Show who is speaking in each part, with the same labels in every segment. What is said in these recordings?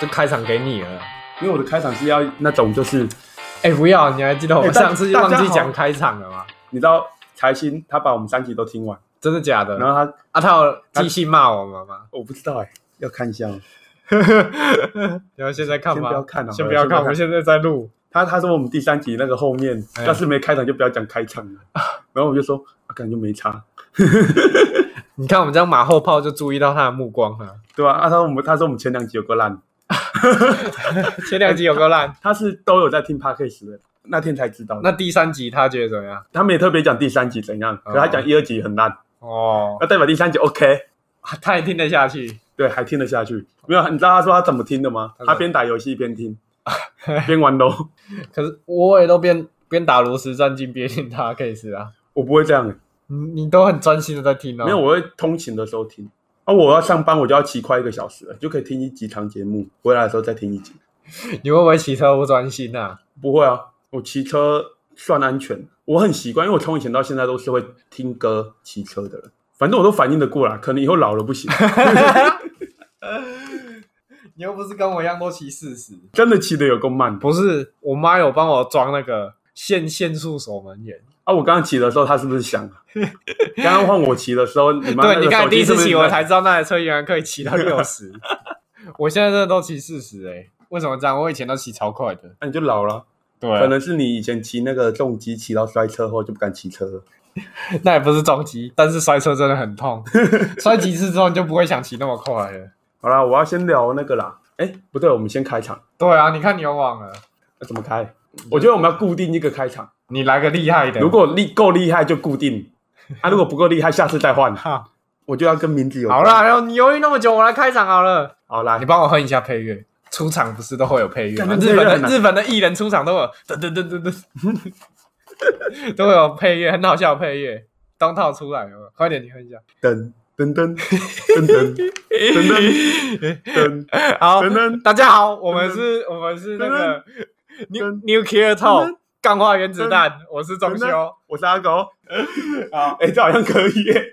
Speaker 1: 这开场给你了。
Speaker 2: 因为我的开场是要那种就是，
Speaker 1: 哎、不要！你还记得我们上次就忘记讲开场了吗？
Speaker 2: 你知道财新他把我们三集都听完，
Speaker 1: 真的假的？
Speaker 2: 然后他
Speaker 1: 啊，他有寄信骂我们吗？
Speaker 2: 我不知道哎、要看一下哦。
Speaker 1: 然后现在看
Speaker 2: 先
Speaker 1: 吗？
Speaker 2: 不要看哦
Speaker 1: 先不要看，
Speaker 2: 先不要看
Speaker 1: 我们现在在录。
Speaker 2: 他他说我们第三集那个后面
Speaker 1: 哎
Speaker 2: 要是没开场就不要讲开场了，然后我就说啊，感觉没差，
Speaker 1: 你看我们这样马后炮，就注意到他的目光了。
Speaker 2: 对吧、啊？他说我们他说我们前两集有个烂，
Speaker 1: 前两集有够烂，
Speaker 2: 他是都有在听 podcast 的，那天才知道。
Speaker 1: 那第三集他觉得怎么样？
Speaker 2: 他们也特别讲第三集怎样，可是他讲一二集很烂，
Speaker 1: 哦，
Speaker 2: 那代表第三集 OK，
Speaker 1: 他也听得下去。
Speaker 2: 对，还听得下去。没有，你知道他说他怎么听的吗？
Speaker 1: 他
Speaker 2: 边打游戏边听，边玩喽。
Speaker 1: 可是我也都边边打炉石战进边听他 case 啊，
Speaker 2: 我不会这样、欸，
Speaker 1: 你你都很专心的在听啊。
Speaker 2: 没有，我会通勤的时候听。啊，我要上班，我就要骑快一个小时了，就可以听一集长节目，回来的时候再听一集。
Speaker 1: 你会不会骑车不专心啊？
Speaker 2: 不会啊，我骑车算安全，我很习惯，因为我从以前到现在都是会听歌骑车的人。反正我都反应得过来，可能以后老了不行，
Speaker 1: 你又不是跟我一样都骑四十。
Speaker 2: 真的骑的有够慢。
Speaker 1: 不是，我妈有帮我装那个限限速守门员。
Speaker 2: 啊，我刚刚骑的时候，他是不是响啊？刚刚换我骑的时候，你妈那
Speaker 1: 对，你看第一次骑，我才知道那台车原来可以骑到六十。我现在真的都骑四十哎，为什么这样？我以前都骑超快的。
Speaker 2: 那你就老了。
Speaker 1: 对
Speaker 2: 可能是你以前骑那个重机骑到摔车后就不敢骑车了。
Speaker 1: 那也不是重击，但是摔车真的很痛。摔几次之后，你就不会想骑那么快了。
Speaker 2: 好啦，我要先聊那个啦。哎，不对，我们先开场。
Speaker 1: 对啊，你看你又忘了，
Speaker 2: 那怎么开？我觉得我们要固定一个开场，
Speaker 1: 你来个厉害的。
Speaker 2: 如果厉够厉害就固定，啊，如果不够厉害，下次再换。
Speaker 1: 哈，
Speaker 2: 我就要跟名字有
Speaker 1: 好啦，然后你犹豫那么久，我来开场好了。
Speaker 2: 好啦
Speaker 1: 你，帮我哼一下配乐。出场不是都会有配乐吗？日本的日本的艺人出场都有噔噔噔噔噔，都会有配乐，很好笑的配乐。当套出来了，快点你哼一下。
Speaker 2: 噔噔噔噔噔噔噔
Speaker 1: 好
Speaker 2: 噔噔，
Speaker 1: 大家好，我们是，我们是那个 New
Speaker 2: 噔
Speaker 1: Nuclear Talk
Speaker 2: 噔
Speaker 1: 钢化原子弹，我是钟
Speaker 2: 噔
Speaker 1: 修。
Speaker 2: 我是阿狗。
Speaker 1: 好，
Speaker 2: 哎，这好像可以耶，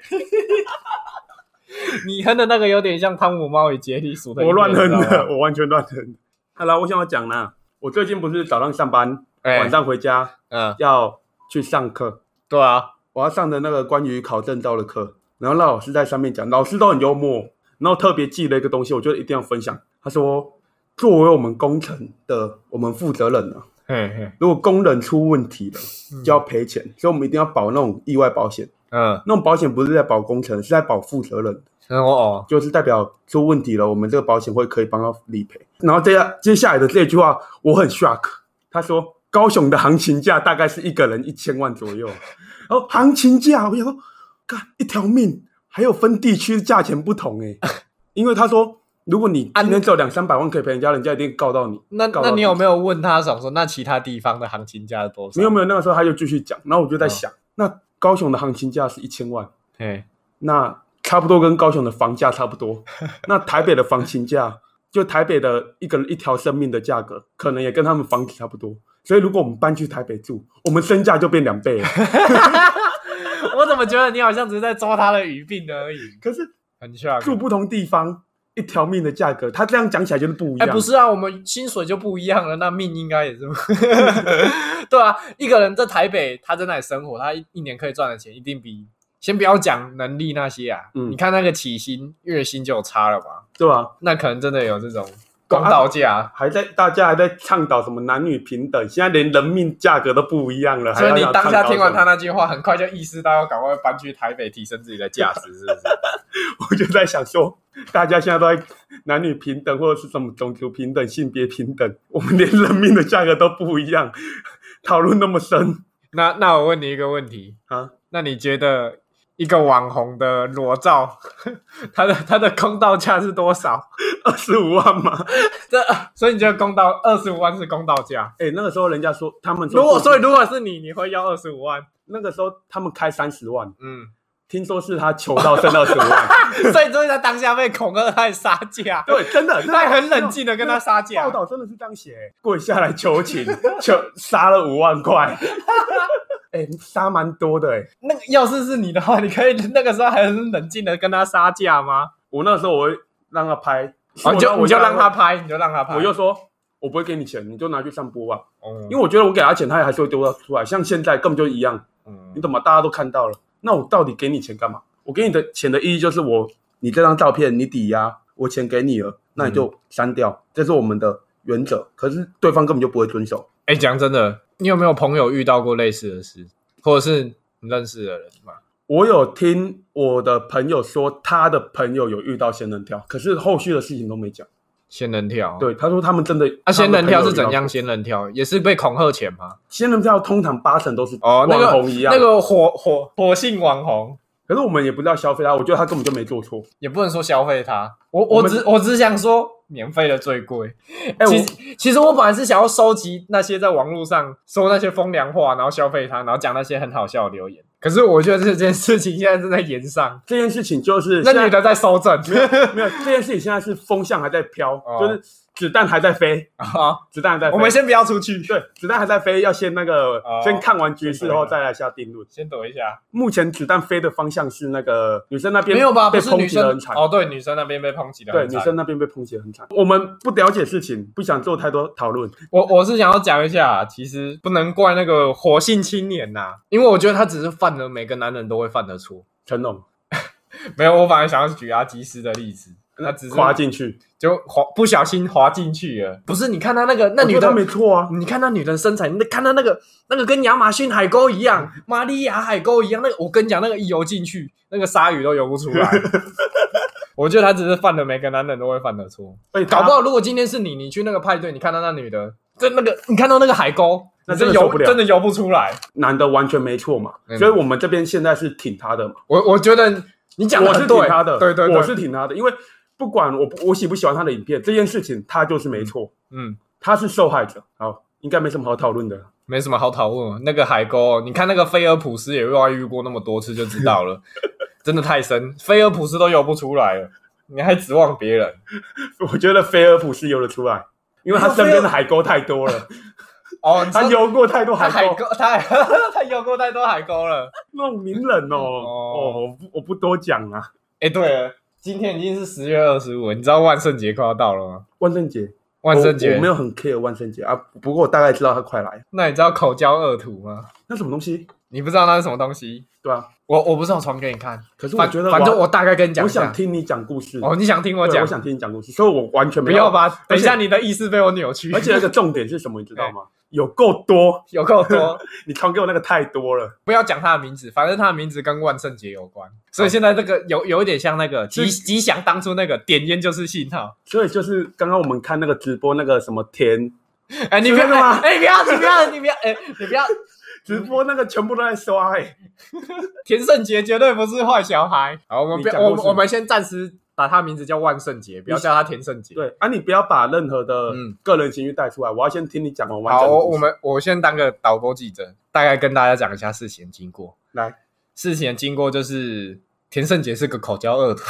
Speaker 1: 你哼的那个有点像汤姆猫与杰里鼠的音乐，
Speaker 2: 我乱哼
Speaker 1: 你知道
Speaker 2: 的，
Speaker 1: 吗。
Speaker 2: 我完全乱哼。好了，我想要讲啦，我最近不是早上上班，
Speaker 1: 哎
Speaker 2: 晚上回家
Speaker 1: 嗯，
Speaker 2: 要去上课，
Speaker 1: 对啊，
Speaker 2: 我要上的那个关于考证照的课，然后那老师在上面讲，老师都很幽默，然后特别记了一个东西，我觉得一定要分享。他说，作为我们工程的我们负责人啊，
Speaker 1: 嘿嘿，
Speaker 2: 如果工人出问题了，就要赔钱，所以我们一定要保那种意外保险。
Speaker 1: 嗯，
Speaker 2: 那种保险不是在保工程，是在保负责人，
Speaker 1: 哦哦，
Speaker 2: 就是代表出问题了，我们这个保险会可以帮他理赔。然后接下接下来的这句话我很 shock，他说高雄的行情价大概是一个人一千万左右，然后行情价我想说，看一条命还有分地区价钱不同诶、因为他说如果你今天只有两三百万可以赔人家，人家一定告到你。
Speaker 1: 那
Speaker 2: 告到
Speaker 1: 那你有没有问他想说，那其他地方的行情价是多少？
Speaker 2: 没有没有，那个时候他就继续讲，然后我就在
Speaker 1: 哦
Speaker 2: 想，那高雄的行情价是一千万。
Speaker 1: 嘿，
Speaker 2: 那差不多跟高雄的房价差不多。那台北的房情价，就台北的一个一条生命的价格，可能也跟他们房子差不多。所以如果我们搬去台北住，我们身价就变两倍了。
Speaker 1: 我怎么觉得你好像只是在抓他的语病而已？
Speaker 2: 可是
Speaker 1: 很 shock。
Speaker 2: 住不同地方，一条命的价格，他这样讲起来就是不一样
Speaker 1: 哎、
Speaker 2: 样。
Speaker 1: 不是啊，我们薪水就不一样了，那命应该也是，对啊，一个人在台北，他在那里生活，他一一年可以赚的钱一定比，先不要讲能力那些啊，
Speaker 2: 嗯
Speaker 1: 你看那个起薪、月薪就有差了吧？
Speaker 2: 对吧？
Speaker 1: 那可能真的有这种公道价，
Speaker 2: 还在大家还在倡导什么男女平等，现在连人命价格都不一样了。
Speaker 1: 所以你当下听完他那句话，很快就意识到要赶快搬去台北提升自己的价值，是不是？
Speaker 2: 我就在想说，大家现在都在男女平等或者是什么种族平等、性别平等，我们连人命的价格都不一样，讨论那么深
Speaker 1: 那那我问你一个问题，
Speaker 2: 啊？
Speaker 1: 那你觉得一个网红的裸照，他的他的公道价是多少？
Speaker 2: 二十五万吗？
Speaker 1: 这所以你觉得公道二十五万是公道价？
Speaker 2: 哎、那个时候人家说，他们说
Speaker 1: 如果所以如果是你，你会要二十五万？
Speaker 2: 那个时候他们开三十万，
Speaker 1: 嗯，
Speaker 2: 听说是他求到剩二十五万，
Speaker 1: 所以所以他当下被恐吓，他还杀价，
Speaker 2: 对，真的，
Speaker 1: 他很冷静的跟他杀价
Speaker 2: 报。道真的是这样写，跪下来求情，求杀了五万块，哎、杀蛮多的哎、
Speaker 1: 那个要是是你的话，你可以那个时候还很冷静的跟他杀价吗？
Speaker 2: 我那时候我会让他拍
Speaker 1: 哦，你就
Speaker 2: 我
Speaker 1: 就让他拍，你就让他拍。
Speaker 2: 我就说，我不会给你钱，你就拿去上播吧。
Speaker 1: 嗯，
Speaker 2: 因为我觉得我给他钱，他还是会丢到出来。像现在根本就一样，
Speaker 1: 嗯
Speaker 2: 你懂吗？大家都看到了，那我到底给你钱干嘛？我给你的钱的意义就是我，你这张照片你抵押，我钱给你了，那你就删掉，这是我们的原则。可是对方根本就不会遵守。
Speaker 1: 哎，讲真的，你有没有朋友遇到过类似的事，或者是你认识的人嘛？
Speaker 2: 我有听我的朋友说，他的朋友有遇到仙人跳，可是后续的事情都没讲。
Speaker 1: 仙人跳，，
Speaker 2: 对，他说他们真的。
Speaker 1: 啊，仙人跳是怎样？仙人跳也是被恐吓钱吗？
Speaker 2: 仙人跳通常八成都是
Speaker 1: 哦，那个
Speaker 2: 网红一样，
Speaker 1: 那个火火火性网红，
Speaker 2: 可是我们也不是要消费他，我觉得他根本就没做错。
Speaker 1: 也不能说消费他，我
Speaker 2: 我
Speaker 1: 只我只想说，免费的最贵。
Speaker 2: 哎、
Speaker 1: 其
Speaker 2: 我
Speaker 1: 实其实我本来是想要收集那些在网络上说那些风凉话，然后消费他，然后讲那些很好笑的留言。可是我觉得这件事情现在正在延上，
Speaker 2: 这件事情就是
Speaker 1: 那女的在收证
Speaker 2: 没有这件事情，现在是风向还在飘，
Speaker 1: 哦
Speaker 2: 就是子弹还在飞，
Speaker 1: 啊！
Speaker 2: 子弹还在飞。
Speaker 1: 我们先不要出去，
Speaker 2: 对子弹还在飞，要先那个、
Speaker 1: 哦
Speaker 2: 先看完局势后再来下定论。
Speaker 1: 先躲一下。
Speaker 2: 目前子弹飞的方向是那个女生那边
Speaker 1: 没有吧？
Speaker 2: 被抨击的很惨。
Speaker 1: 哦，对，女生那边被抨击的
Speaker 2: 对。女生那边被抨击的很惨。我们不了解事情，不想做太多讨论。
Speaker 1: 我我是想要讲一下，其实不能怪那个火性青年呐、因为我觉得他只是犯了每个男人都会犯的错。
Speaker 2: 成龙
Speaker 1: 没有，我反而想要举阿基斯的例子，他只是
Speaker 2: 滑进去，
Speaker 1: 就滑不小心滑进去了。不是，你看他那个那女的
Speaker 2: 没错啊。
Speaker 1: 你看那女的身材，你看她那个那个跟亚马逊海沟一样，玛利亚海沟一样。那个我跟你讲，那个一游进去，那个鲨鱼都游不出来。我觉得他只是犯了每个男人都会犯的错。
Speaker 2: 哎，
Speaker 1: 搞不好，如果今天是你，你去那个派对，你看到那女的，在那个你看到那个海沟，
Speaker 2: 那真游不了
Speaker 1: 真的游不出来。
Speaker 2: 男的完全没错嘛，
Speaker 1: 嗯
Speaker 2: 所以我们这边现在是挺他的嘛。
Speaker 1: 我我觉得你讲的
Speaker 2: 我是挺他的，
Speaker 1: 对对对，
Speaker 2: 我是挺他的，因为不管我我喜不喜欢他的影片，这件事情他就是没错，
Speaker 1: 嗯，
Speaker 2: 他是受害者。好，应该没什么好讨论的。
Speaker 1: 没什么好讨论了。那个海沟，你看那个菲尔普斯也外遇过那么多次，就知道了，真的太深，菲尔普斯都游不出来了，你还指望别人？
Speaker 2: 我觉得菲尔普斯游得出来，因为他身边的海沟太多了，
Speaker 1: 哦，
Speaker 2: 他游过太多
Speaker 1: 海
Speaker 2: 沟，
Speaker 1: 沟，他他游过太多海沟了。
Speaker 2: 那种名人哦，
Speaker 1: 哦
Speaker 2: 哦，我不我不多讲啊。
Speaker 1: 哎，对了，今天已经是十月二十五，你知道万圣节快要到了吗？
Speaker 2: 万圣节，
Speaker 1: 万圣节
Speaker 2: 我我没有很 care 万圣节啊，不过我大概知道它快来。
Speaker 1: 那你知道口交恶徒吗？
Speaker 2: 那什么东西？
Speaker 1: 你不知道那是什么东西？
Speaker 2: 对啊，
Speaker 1: 我我不是有传给你看，
Speaker 2: 可是我觉得
Speaker 1: 反正
Speaker 2: 我
Speaker 1: 我大概跟你讲
Speaker 2: 我。想听你讲故事。
Speaker 1: 哦，你想听我讲？
Speaker 2: 我想听你讲故事，所以我完全没有
Speaker 1: 不要吧，等一下你的意思被我扭曲。
Speaker 2: 而且那个重点是什么，你知道吗？有够多，
Speaker 1: 有够多，
Speaker 2: 你传给我那个太多了。
Speaker 1: 不要讲他的名字，反正他的名字跟万圣节有关，所以现在这个有有一点像那个吉吉祥当初那个点烟就是信号。
Speaker 2: 所以就是刚刚我们看那个直播，那个什么田
Speaker 1: 哎，你不要
Speaker 2: 吗
Speaker 1: 哎，你不要，你不要，你不要，哎，你不要，
Speaker 2: 直播那个全部都在刷、欸，
Speaker 1: 田圣杰绝对不是坏小孩。好，我们不我们我们先暂时把他名字叫万圣节，不要叫他田圣杰。
Speaker 2: 对啊，你不要把任何的
Speaker 1: 嗯
Speaker 2: 个人情绪带出来，我要先听你讲完完
Speaker 1: 好，我我们我先当个导播记者，大概跟大家讲一下事情的经过。
Speaker 2: 来，
Speaker 1: 事情的经过就是田圣杰是个口交恶徒。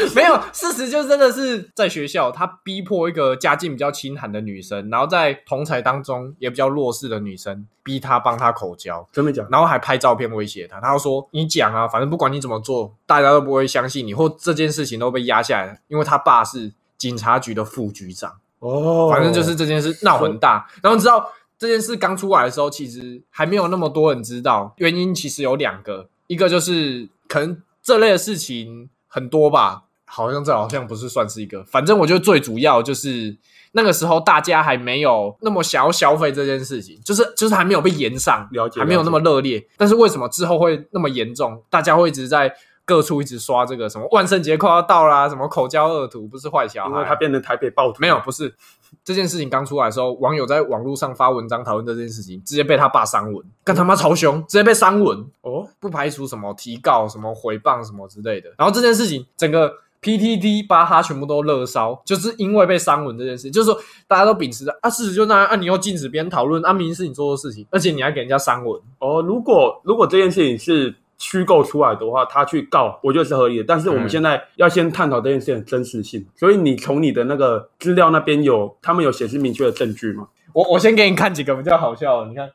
Speaker 1: 没有，事实就真的是在学校，他逼迫一个家境比较清寒的女生，然后在同才当中也比较弱势的女生，逼她帮他口交，
Speaker 2: 真的讲，
Speaker 1: 然后还拍照片威胁她。他说：“你讲啊，反正不管你怎么做，大家都不会相信你，或这件事情都被压下来，因为他爸是警察局的副局长。”
Speaker 2: 哦，
Speaker 1: 反正就是这件事闹很大，然后你知道这件事刚出来的时候，其实还没有那么多人知道，原因其实有两个，一个就是可能这类的事情很多吧，好像这好像不是算是一个，反正我觉得最主要就是那个时候大家还没有那么想要消费这件事情，就是就是还没有被延上，
Speaker 2: 了解
Speaker 1: 还没有那么热烈，但是为什么之后会那么严重？大家会一直在。各处一直刷这个什么万圣节快要到啦，什么口交恶徒不是坏小孩，
Speaker 2: 因为他变成台北暴徒，
Speaker 1: 没有，不是这件事情刚出来的时候，网友在网络上发文章讨论这件事情，直接被他爸删文，跟他妈超凶，直接被删文，
Speaker 2: 哦，
Speaker 1: 不排除什么提告、什么诽谤什么之类的。然后这件事情整个 PTT 巴哈全部都热烧，就是因为被删文这件事，就是说大家都秉持着啊，事实就那样啊，你又禁止别人讨论，啊，明明是你做的事情，而且你还给人家删文，
Speaker 2: 哦，如果如果这件事情是虚构出来的话，他去告，我觉得是合理的。但是我们
Speaker 1: 嗯
Speaker 2: 现在要先探讨这件事情的真实性，所以你从你的那个资料那边有，他们有显示明确的证据吗？
Speaker 1: 我我先给你看几个比较好笑的，你看。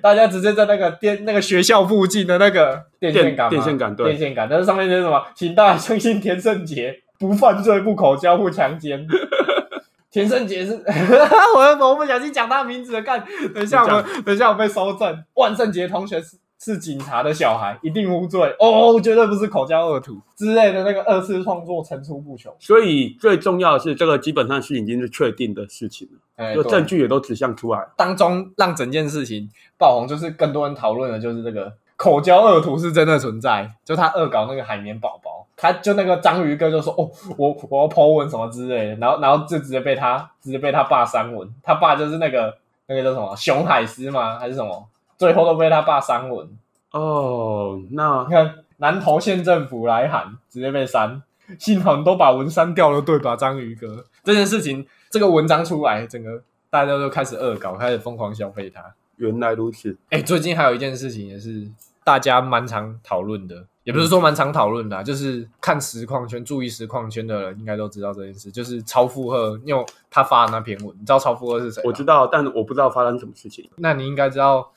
Speaker 1: 大家直接在那个电那个学校附近的那个电线杆嘛，
Speaker 2: 电电线杆对
Speaker 1: 电线杆，但是上面写什么？请大家相信田圣杰，不犯罪、不口交、不强奸。田胜杰是，我我不小心讲他名字了，干，等一下我们等一下我被收证。万圣节同学是是警察的小孩，一定无罪哦，绝对不是口交恶徒之类的那个二次创作层出不穷。
Speaker 2: 所以最重要的是，这个基本上是已经是确定的事情了，
Speaker 1: 哎，
Speaker 2: 就证据也都指向出来了。
Speaker 1: 当中让整件事情爆红，就是更多人讨论的就是这个口交恶徒是真的存在，就他恶搞那个海绵宝宝，他就那个章鱼哥就说哦，我我要剖文什么之类的，然后然后就直接被他直接被他爸删文，他爸就是那个那个叫什么熊海狮吗？还是什么？最后都被他爸删文。
Speaker 2: 哦，那
Speaker 1: 你看南投县政府来喊，直接被删。幸好你都把文删掉了，对吧，章鱼哥？这件事情，这个文章出来，整个大家都开始恶搞，开始疯狂消费他。
Speaker 2: 原来如此。
Speaker 1: 哎、最近还有一件事情也是大家蛮常讨论的，也不是说蛮常讨论的、啊，就是看实况圈、注意实况圈的人应该都知道这件事，就是超负荷，因为他发的那篇文，你知道超负荷是谁？
Speaker 2: 我知道，但我不知道发生什么事情。
Speaker 1: 那你应该知道，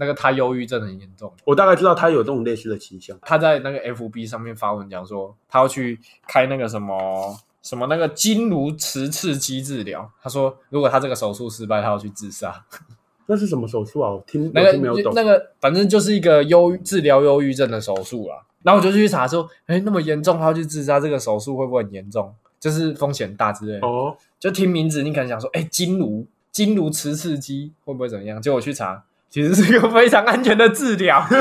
Speaker 1: 那个他忧郁症很严重，
Speaker 2: 我大概知道他有这种类似的倾向。
Speaker 1: 他在那个 FB 上面发文讲说，他要去开那个什么什么那个经颅磁刺激治疗，他说如果他这个手术失败，他要去自杀。
Speaker 2: 那是什么手术啊？我听
Speaker 1: 那
Speaker 2: 我听没有懂。
Speaker 1: 个那个反正就是一个忧治疗忧郁症的手术啦。然后我就去查说，哎，那么严重，他要去自杀，这个手术会不会很严重？就是风险大之类的。
Speaker 2: 哦，
Speaker 1: 就听名字，你可能想说，哎，经颅经颅磁刺激会不会怎么样？结果我去查，其实是一个非常安全的治疗。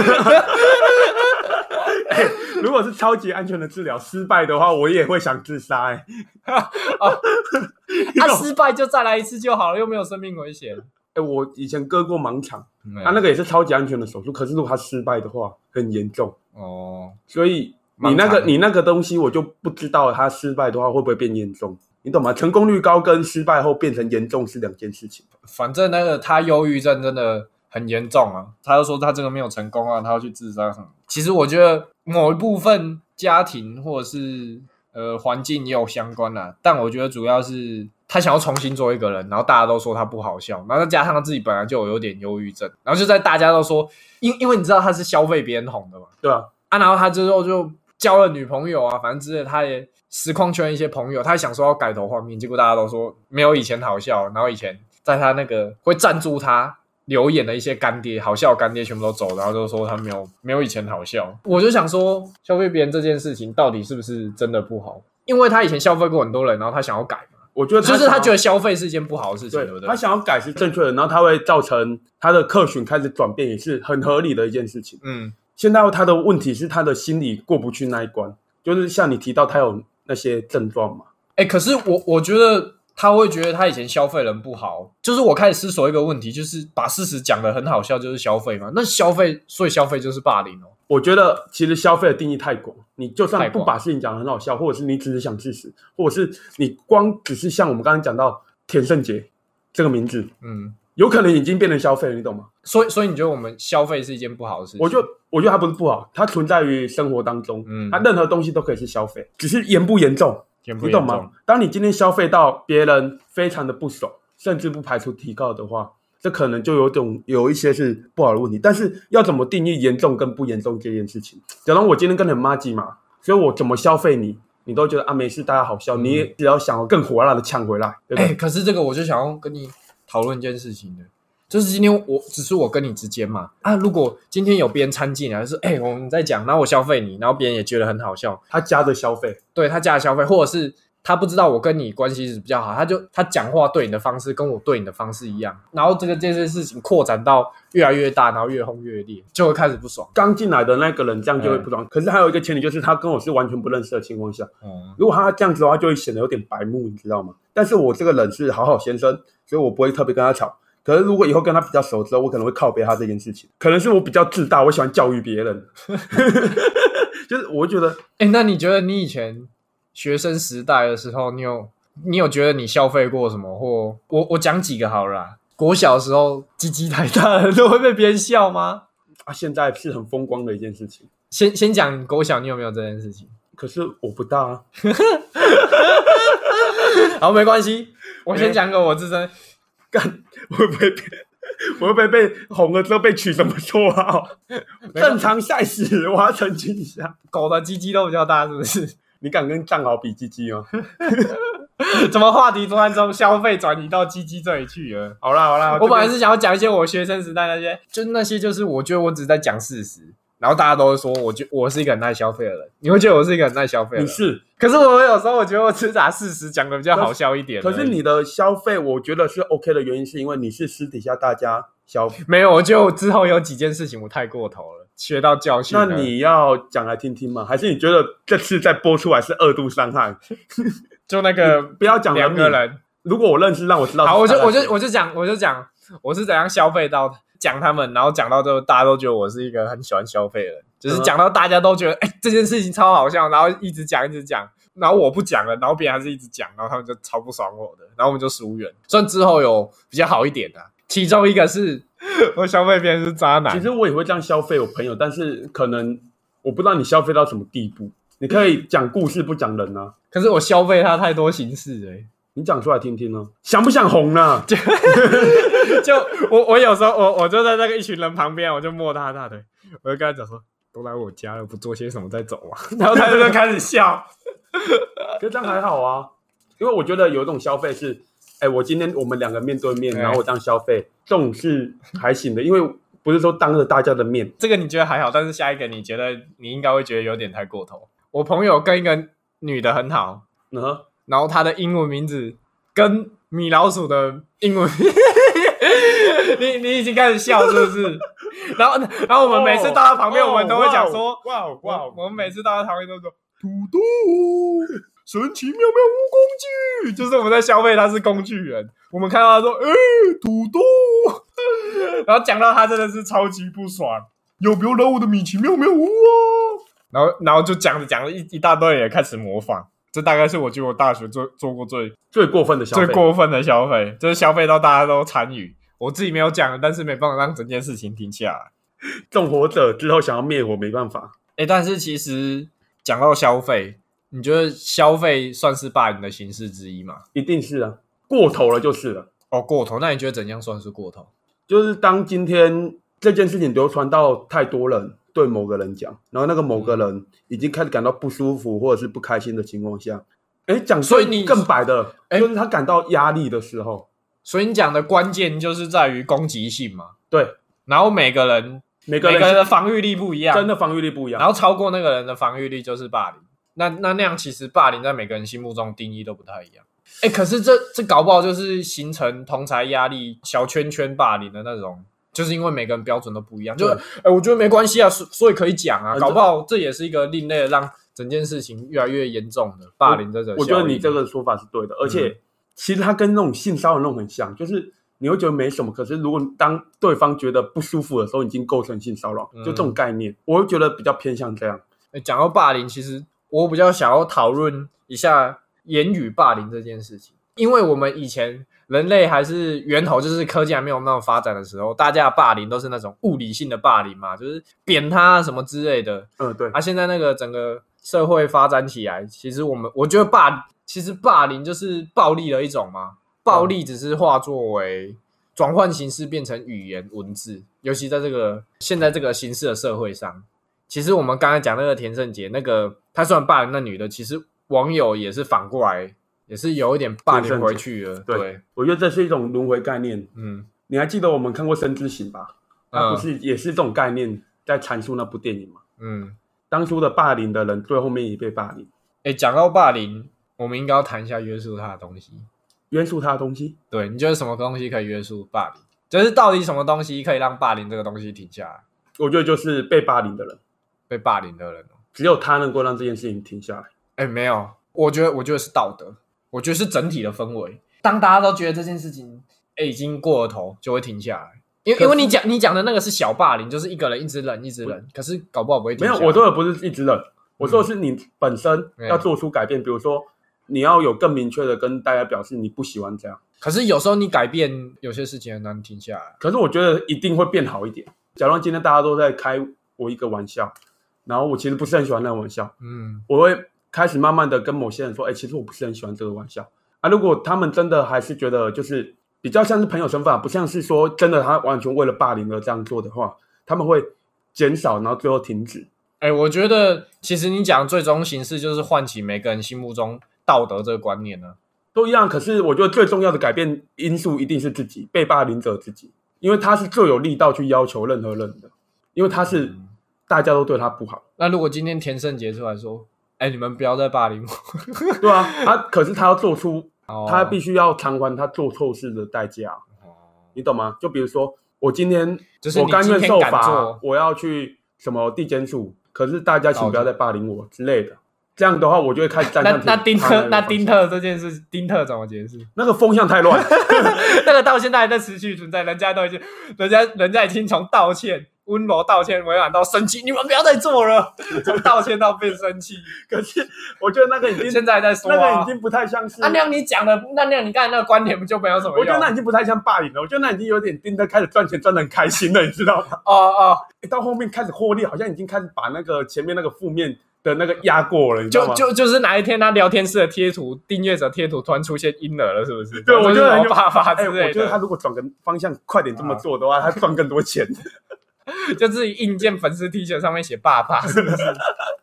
Speaker 2: 如果是超级安全的治疗失败的话，我也会想自杀、欸。
Speaker 1: 他、失败就再来一次就好了，又没有生命危险。
Speaker 2: 哎、我以前割过盲肠，
Speaker 1: 他
Speaker 2: 他、那个也是超级安全的手术，可是如果他失败的话，很严重。
Speaker 1: 哦，
Speaker 2: 所以你那个你那个东西，我就不知道他失败的话会不会变严重，你懂吗？成功率高跟失败后变成严重是两件事情。
Speaker 1: 反正那个他忧郁症真的很严重啊，他又说他这个没有成功啊，他要去自杀什么。其实我觉得某一部分家庭或者是呃环境也有相关啦、但我觉得主要是他想要重新做一个人，然后大家都说他不好笑，然后再加上他自己本来就有点忧郁症，然后就在大家都说，因因为你知道他是消费别人哄的嘛，
Speaker 2: 对啊，
Speaker 1: 啊，然后他之后就交了女朋友啊，反正之类，他也实况圈一些朋友，他也想说要改头换面，结果大家都说没有以前好笑。然后以前在他那个会赞助他留言的一些干爹，好笑的干爹全部都走，然后就说他没有没有以前好笑。我就想说，消费别人这件事情到底是不是真的不好？因为他以前消费过很多人，然后他想要改嘛，
Speaker 2: 我觉得
Speaker 1: 就是他觉
Speaker 2: 得
Speaker 1: 得消费是一件不好的事情，对不对
Speaker 2: 他？想要改是正确的，然后他会造成他的客群开始转变，也是很合理的一件事情。
Speaker 1: 嗯，
Speaker 2: 现在他的问题是他的心理过不去那一关，就是像你提到他有那些症状嘛，
Speaker 1: 哎、可是我我觉得他会觉得他以前消费人不好，就是我开始思索一个问题，就是把事实讲的很好笑，就是消费嘛。那消费，所以消费就是霸凌哦。
Speaker 2: 我觉得其实消费的定义太广，你就算不把事情讲得很好笑，或者是你只是想事实，或者是你光只是像我们刚刚讲到田胜杰这个名字，
Speaker 1: 嗯，
Speaker 2: 有可能已经变成消费了，你懂吗？
Speaker 1: 所以所以你觉得我们消费是一件不好的事情？
Speaker 2: 我就我觉得它不是不好，它存在于生活当中，
Speaker 1: 嗯
Speaker 2: 它任何东西都可以是消费，只是严不严重你懂吗？？当你今天消费到别人非常的不爽，甚至不排除提高的话，这可能就有种有一些是不好的问题。但是要怎么定义严重跟不严重这件事情？假如我今天跟你很妈鸡嘛，所以我怎么消费你，你都觉得啊没事，大家好笑，
Speaker 1: 嗯
Speaker 2: 你也只要想要更火辣的抢回来，对不
Speaker 1: 哎、
Speaker 2: 对？
Speaker 1: 可是这个我就想要跟你讨论一件事情的，就是今天我只是我跟你之间嘛啊，如果今天有别人掺进来，就是哎、我们在讲，然后我消费你，然后别人也觉得很好笑，
Speaker 2: 他加的消费，
Speaker 1: 对他加的消费，或者是他不知道我跟你关系是比较好，他就他讲话对你的方式跟我对你的方式一样，然后这个这件事情扩展到越来越大，然后越轰越烈，就会开始不爽。
Speaker 2: 刚进来的那个人这样就会
Speaker 1: 嗯
Speaker 2: 不爽。可是还有一个前提就是他跟我是完全不认识的情况下，
Speaker 1: 嗯，
Speaker 2: 如果他这样子的话，就会显得有点白目，你知道吗？但是我这个人是好好先生，所以我不会特别跟他吵。可是如果以后跟他比较熟之后，我可能会靠背他这件事情。可能是我比较自大，我喜欢教育别人，就是我会觉得
Speaker 1: 哎、那你觉得你以前学生时代的时候，你有你有觉得你消费过什么？或我我讲几个好了啦。国小的时候，鸡鸡太大了都会被别人笑吗？
Speaker 2: 啊，现在是很风光的一件事情。
Speaker 1: 先先讲国小，你有没有这件事情？
Speaker 2: 可是我不大啊，
Speaker 1: 好，没关系，我先讲个我自身。
Speaker 2: 干 会不会被我会不会被红了之后被取什么绰号？正常 size，我要澄清一下。
Speaker 1: 狗的鸡鸡都比较大，是不是？
Speaker 2: 你敢跟藏獒比鸡鸡吗？
Speaker 1: 怎么话题突然从消费转移到鸡鸡这里去了？
Speaker 2: 好啦好啦，
Speaker 1: 我本来是想要讲一些我学生时代那些，就那些就是我觉得我只是在讲事实，然后大家都会说我觉我是一个很爱消费的人，你会觉得我是一个很爱消费的人，
Speaker 2: 你是，
Speaker 1: 可是我有时候我觉得我只把事实讲的比较好笑一点。
Speaker 2: 可是你的消费，我觉得是 OK 的原因，是因为你是私底下大家消费。
Speaker 1: 没有，我觉得我之后有几件事情我太过头了，学到教训
Speaker 2: 那。你要讲来听听吗？还是你觉得这次再播出来是二度伤害？
Speaker 1: 就那个
Speaker 2: 不要讲
Speaker 1: 两个。人，
Speaker 2: 如果我认识，让我知道。
Speaker 1: 好，我就我就我就讲我就讲我是怎样消费到讲他们，然后讲到最后大家都觉得我是一个很喜欢消费的人，就是讲到大家都觉得哎、这件事情超好笑，然后一直讲一直讲，然后我不讲了，然后别人还是一直讲，然后他们就超不爽我的，然后我们就疏远。虽然之后有比较好一点的、其中一个是 我消费别人是渣男，
Speaker 2: 其实我也会这样消费我朋友，但是可能我不知道你消费到什么地步。你可以讲故事，不讲人啊。
Speaker 1: 可是我消费他太多形式了、
Speaker 2: 你讲出来听听呢？想不想红呢？
Speaker 1: 就 我我有时候我我就在那个一群人旁边，我就摸他大腿，我就跟他讲说，都来我家了，不做些什么再走啊？然后他就开始笑。
Speaker 2: 就这样还好啊，因为我觉得有一种消费是，哎，我今天我们两个面对面，然后我这样消费，这种是还行的，因为不是说当着大家的面。
Speaker 1: 这个你觉得还好，但是下一个你觉得你应该会觉得有点太过头。我朋友跟一个女的很好，
Speaker 2: 嗯哼，
Speaker 1: 然后他的英文名字跟米老鼠的英文，你你已经开始笑是不是？然后然后我们每次到他旁边，
Speaker 2: 哦
Speaker 1: 我们都会讲说，
Speaker 2: 哇哦哇哦，
Speaker 1: 我们每次到他旁边都说土豆神奇妙妙无工具，就是我们在消费他是工具人。我们看到他说，哎、土豆，然后讲到他真的是超级不爽，有不要来我的米奇妙妙屋啊？然后然后就讲着讲着一一大堆人也开始模仿。这大概是我觉得我大学做做过最
Speaker 2: 最过分的消费，
Speaker 1: 最过分的消费，就是消费到大家都参与。我自己没有讲，但是没办法让整件事情停下来。
Speaker 2: 纵火者之后想要灭火没办法。
Speaker 1: 哎、但是其实讲到消费，你觉得消费算是霸凌的形式之一吗？
Speaker 2: 一定是啊，过头了就是了。
Speaker 1: 哦，过头，那你觉得怎样算是过头？
Speaker 2: 就是当今天这件事情流传到太多人对某个人讲，然后那个某个人已经开始感到不舒服或者是不开心的情况下，哎，讲
Speaker 1: 所以你
Speaker 2: 更白的，
Speaker 1: 诶
Speaker 2: 就是他感到压力的时候，
Speaker 1: 所以你讲的关键就是在于攻击性嘛。
Speaker 2: 对
Speaker 1: 然后每个人
Speaker 2: 每个
Speaker 1: 人的防御力不一样，
Speaker 2: 真的防御力不一样。
Speaker 1: 然后超过那个人的防御力就是霸凌。那那那样其实霸凌在每个人心目中定义都不太一样。哎，可是这这搞不好就是形成同才压力、小圈圈霸凌的那种，就是因为每个人标准都不一样。就
Speaker 2: 是
Speaker 1: 哎，我觉得没关系啊，所所以可以讲啊，
Speaker 2: 嗯
Speaker 1: 搞不好这也是一个另类的，让整件事情越来越严重的霸凌这种。
Speaker 2: 我觉得你这个说法是对的，而
Speaker 1: 嗯
Speaker 2: 且其实它跟那种性骚扰那种很像，就是你会觉得没什么，可是如果当对方觉得不舒服的时候，已经构成性骚扰，
Speaker 1: 嗯
Speaker 2: 就这种概念，我会觉得比较偏向这样。
Speaker 1: 诶讲到霸凌，其实我比较想要讨论一下言语霸凌这件事情，因为我们以前人类还是源头，就是科技还没有那么发展的时候，大家的霸凌都是那种物理性的霸凌嘛，就是扁他啊什么之类的。
Speaker 2: 嗯，对，
Speaker 1: 啊，现在那个整个社会发展起来，其实我们我觉得霸，其实霸凌就是暴力的一种嘛，暴力只是化作为转换形式变成语言文字，尤其在这个现在这个形式的社会上，其实我们刚才讲那个田胜杰，那个他虽然霸凌那女的，其实网友也是反过来，也是有一点霸凌回去了。
Speaker 2: 对
Speaker 1: 对，
Speaker 2: 我觉得这是一种轮回概念。
Speaker 1: 嗯，
Speaker 2: 你还记得我们看过《生之行》吧？它
Speaker 1: 嗯
Speaker 2: 不是也是这种概念在阐述那部电影吗？
Speaker 1: 嗯，
Speaker 2: 当初的霸凌的人，最后面也被霸凌，
Speaker 1: 哎，讲到霸凌，我们应该要谈一下约束他的东西。
Speaker 2: 约束他的东西。
Speaker 1: 对，你觉得什么东西可以约束霸凌？就是到底什么东西可以让霸凌这个东西停下来？
Speaker 2: 我觉得就是被霸凌的人，
Speaker 1: 被霸凌的人哦，
Speaker 2: 只有他能够让这件事情停下来。
Speaker 1: 哎，没有，我觉得，我觉得是道德，我觉得是整体的氛围。当大家都觉得这件事情，哎，已经过了头，就会停下来。因为因为你讲你讲的那个是小霸凌，就是一个人一直忍一直忍，可是搞不好不会停
Speaker 2: 没有。我说的不是一直忍，我说的是你本身
Speaker 1: 嗯
Speaker 2: 要做出改变，比如说你要有更明确的跟大家表示你不喜欢这样。
Speaker 1: 可是有时候你改变有些事情很难停下来。
Speaker 2: 可是我觉得一定会变好一点。假如今天大家都在开我一个玩笑，然后我其实不是很喜欢那个玩笑，
Speaker 1: 嗯，
Speaker 2: 我会开始慢慢的跟某些人说，哎、其实我不是很喜欢这个玩笑啊。如果他们真的还是觉得就是比较像是朋友身份啊，不像是说真的他完全为了霸凌而这样做的话，他们会减少，然后最后停止。
Speaker 1: 哎，我觉得其实你讲最终形式就是唤起每个人心目中道德这个观念呢，
Speaker 2: 都一样。可是我觉得最重要的改变因素一定是自己被霸凌者自己，因为他是最有力道去要求任何人的，因为他是大家都对他不好。
Speaker 1: 那如果今天田胜杰出来说，哎，你们不要再霸凌我，
Speaker 2: 对啊，他可是他要做出，他必须要偿还他做错事的代价，你懂吗？就比如说我今天
Speaker 1: 就是
Speaker 2: 我甘愿受罚
Speaker 1: 罚，，
Speaker 2: 我要去什么地检署，可是大家请不要再霸凌我之类的。这样的话，我就会开始站
Speaker 1: 那
Speaker 2: 上
Speaker 1: 那丁特那
Speaker 2: 丁
Speaker 1: 丁特这件事，丁特怎么解释？
Speaker 2: 那个风向太乱，
Speaker 1: 那个到现在还在持续存在，人家都已经，人家人家已经从道歉、温柔道歉委婉到生气，你们不要再做了，从道歉到变生气，
Speaker 2: 可是我觉得那个已经
Speaker 1: 现在在说
Speaker 2: 那个已
Speaker 1: 啊。
Speaker 2: 经不太像是
Speaker 1: 那那样你讲的，那那样你刚才那个观点不就没有什么
Speaker 2: 我觉得？那已经不太像霸凌了，我觉得那已经有点盯着开始赚钱赚的很开心了，你知道吗？
Speaker 1: 哦哦，
Speaker 2: 到后面开始获利，好像已经开始把那个前面那个负面的那个压过了，你知道吗？
Speaker 1: 就就就是哪一天他聊天室的贴图订阅者贴图突然出现婴儿了，是不是？
Speaker 2: 对我觉得很有
Speaker 1: 就是爸爸
Speaker 2: 哎、
Speaker 1: 之类
Speaker 2: 我觉得他，如果转个方向快点这么做的话，他赚更多钱。
Speaker 1: 就自己硬件粉丝 T 恤上面写爸爸，是不是？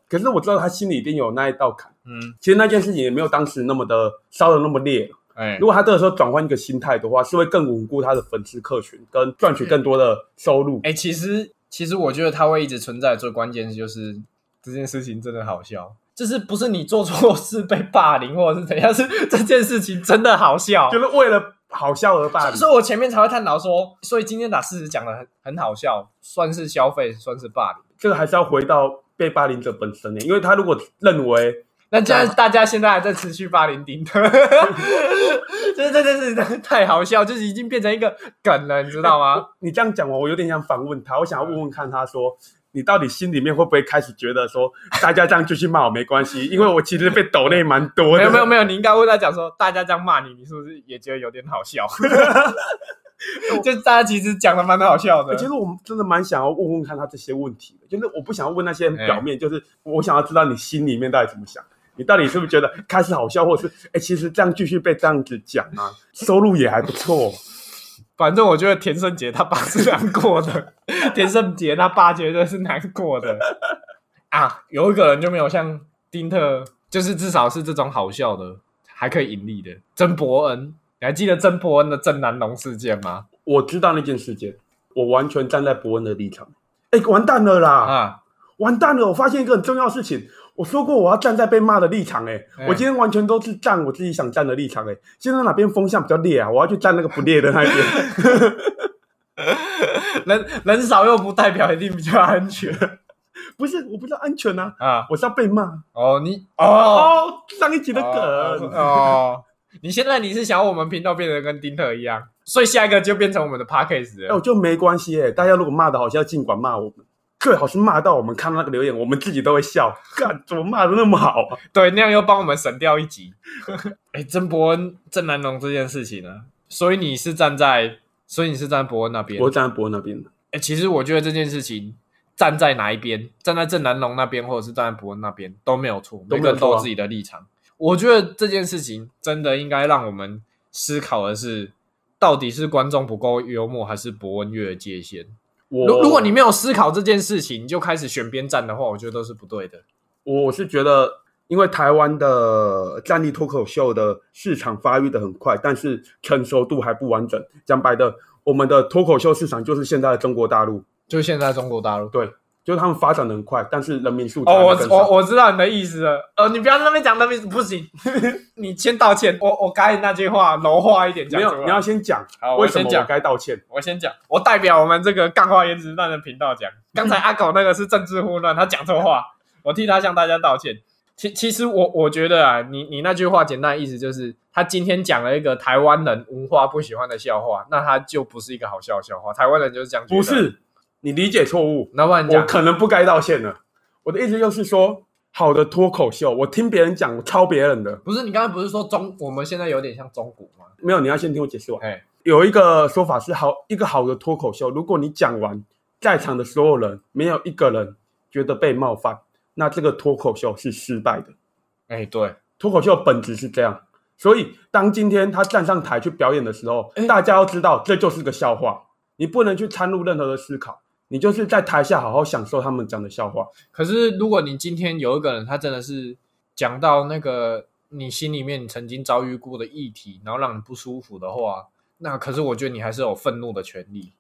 Speaker 2: 可是我知道他心里一定有那一道坎。
Speaker 1: 嗯，
Speaker 2: 其实那件事情也没有当时那么的烧的那么烈。
Speaker 1: 哎
Speaker 2: 如，果他这个时候转换一个心态的话，是会更稳固他的粉丝客群，跟赚取更多的收入。
Speaker 1: 哎、其实其实我觉得他会一直存在，最关键就是这件事情真的好笑，就是不是你做错事被霸凌或者是怎样，是这件事情真的好笑。
Speaker 2: 就是为了好笑而霸凌。
Speaker 1: 所以我前面才会探讨说，所以今天打事实讲的很很好笑，算是消费，算是霸凌。
Speaker 2: 这个还是要回到被霸凌者本身呢，因为他如果认为
Speaker 1: 那既然大家现在还在持续霸凌丁特，就 是这件事情太好笑，就是已经变成一个梗了，你知道吗？
Speaker 2: 你这样讲我，我有点想反问他，我想要问问看他说。你到底心里面会不会开始觉得说，大家这样继续骂我没关系，因为我其实被抖内蛮多的。
Speaker 1: 没有没有没有，你应该问他讲说，大家这样骂你，你是不是也觉得有点好笑？就大家其实讲的蛮好笑的
Speaker 2: 欸。其实我们真的蛮想要问问看他这些问题的，就是我不想要问那些表面，就是我想要知道你心里面到底怎么想，你到底是不是觉得开始好笑，或者是哎、欸其实这样继续被这样子讲啊，收入也还不错。
Speaker 1: 反正我觉得田胜杰他爸是难过的，田胜杰他爸绝对是难过的啊。有一个人就没有像丁特，就是至少是这种好笑的，还可以盈利的曾伯恩。你还记得曾伯恩的郑南龙事件吗？
Speaker 2: 我知道那件事件，我完全站在伯恩的立场。哎、完蛋了啦！
Speaker 1: 啊，
Speaker 2: 完蛋了！我发现一个很重要的事情，我说过我要站在被骂的立场、欸，
Speaker 1: 哎
Speaker 2: 我今天完全都是站我自己想站的立场、欸，现在哪边风向比较烈啊？我要去站那个不烈的那一边。
Speaker 1: 人人少又不代表一定比较安全
Speaker 2: 不是，我不知道安全啊，
Speaker 1: 啊。
Speaker 2: 我是要被骂。
Speaker 1: 哦，你哦
Speaker 2: 哦，上一集的梗。
Speaker 1: 哦哦，你现在你是想要我们频道变得跟丁特一样，所以下一个就变成我们的 podcast
Speaker 2: 哎、
Speaker 1: 了。
Speaker 2: 我就没关系哎、大家如果骂的好笑，尽管骂我们，最好是骂到我们看到那个留言，我们自己都会笑。干，怎么骂的那么好啊？
Speaker 1: 对，那样又帮我们省掉一集。哎，曾伯恩、郑南龙这件事情呢，所以你是站在，所以你是站在伯恩那边
Speaker 2: 我。站在伯恩那边的，
Speaker 1: 哎，其实我觉得这件事情站在哪一边，站在郑南龙那边，或者是站在伯恩那边都没有错，每个人都有自己的立场。我觉得这件事情真的应该让我们思考的是，到底是观众不够幽默，还是伯恩越界限？
Speaker 2: 我
Speaker 1: 如如果你没有思考这件事情，你就开始选边站的话，我觉得都是不对的。
Speaker 2: 我是觉得，因为台湾的站立脱口秀的市场发育的很快，但是成熟度还不完整。讲白的，我们的脱口秀市场就是现在的中国大陆，
Speaker 1: 就是现在中国大陆。
Speaker 2: 对，就是他们发展的很快，但是人民素质
Speaker 1: 哦，我我我知道你的意思了。呃，你不要在那边讲人民不行，你先道歉。我我改你那句话柔化一点讲。
Speaker 2: 没有，你要先讲
Speaker 1: 好，
Speaker 2: 我
Speaker 1: 我先讲
Speaker 2: 该道歉。
Speaker 1: 我先讲，我代表我们这个干话颜值蛋的频道讲。刚才阿狗那个是政治混乱，他讲错话，我替他向大家道歉。其其实我我觉得啊，你你那句话简单的意思就是，他今天讲了一个台湾人文化不喜欢的笑话，那他就不是一个好笑的笑话。台湾人就是这样
Speaker 2: 不，是，你理解错误。我
Speaker 1: 那不然你讲
Speaker 2: 可能不该道歉了。我的意思就是说，好的脱口秀，我听别人讲，我抄别人的，
Speaker 1: 不是你刚刚不是说中我们现在有点像中古吗？
Speaker 2: 没有，你要先听我解释完。
Speaker 1: 哎，
Speaker 2: 有一个说法是好，一个好的脱口秀，如果你讲完，在场的所有人没有一个人觉得被冒犯，那这个脱口秀是失败的。
Speaker 1: 哎，对，
Speaker 2: 脱口秀的本质是这样，所以当今天他站上台去表演的时候，
Speaker 1: 哎
Speaker 2: 大家要知道这就是个笑话，你不能去掺入任何的思考，你就是在台下好好享受他们讲的笑话。
Speaker 1: 可是如果你今天有一个人，他真的是讲到那个你心里面你曾经遭遇过的议题，然后让你不舒服的话，那可是我觉得你还是有愤怒的权利。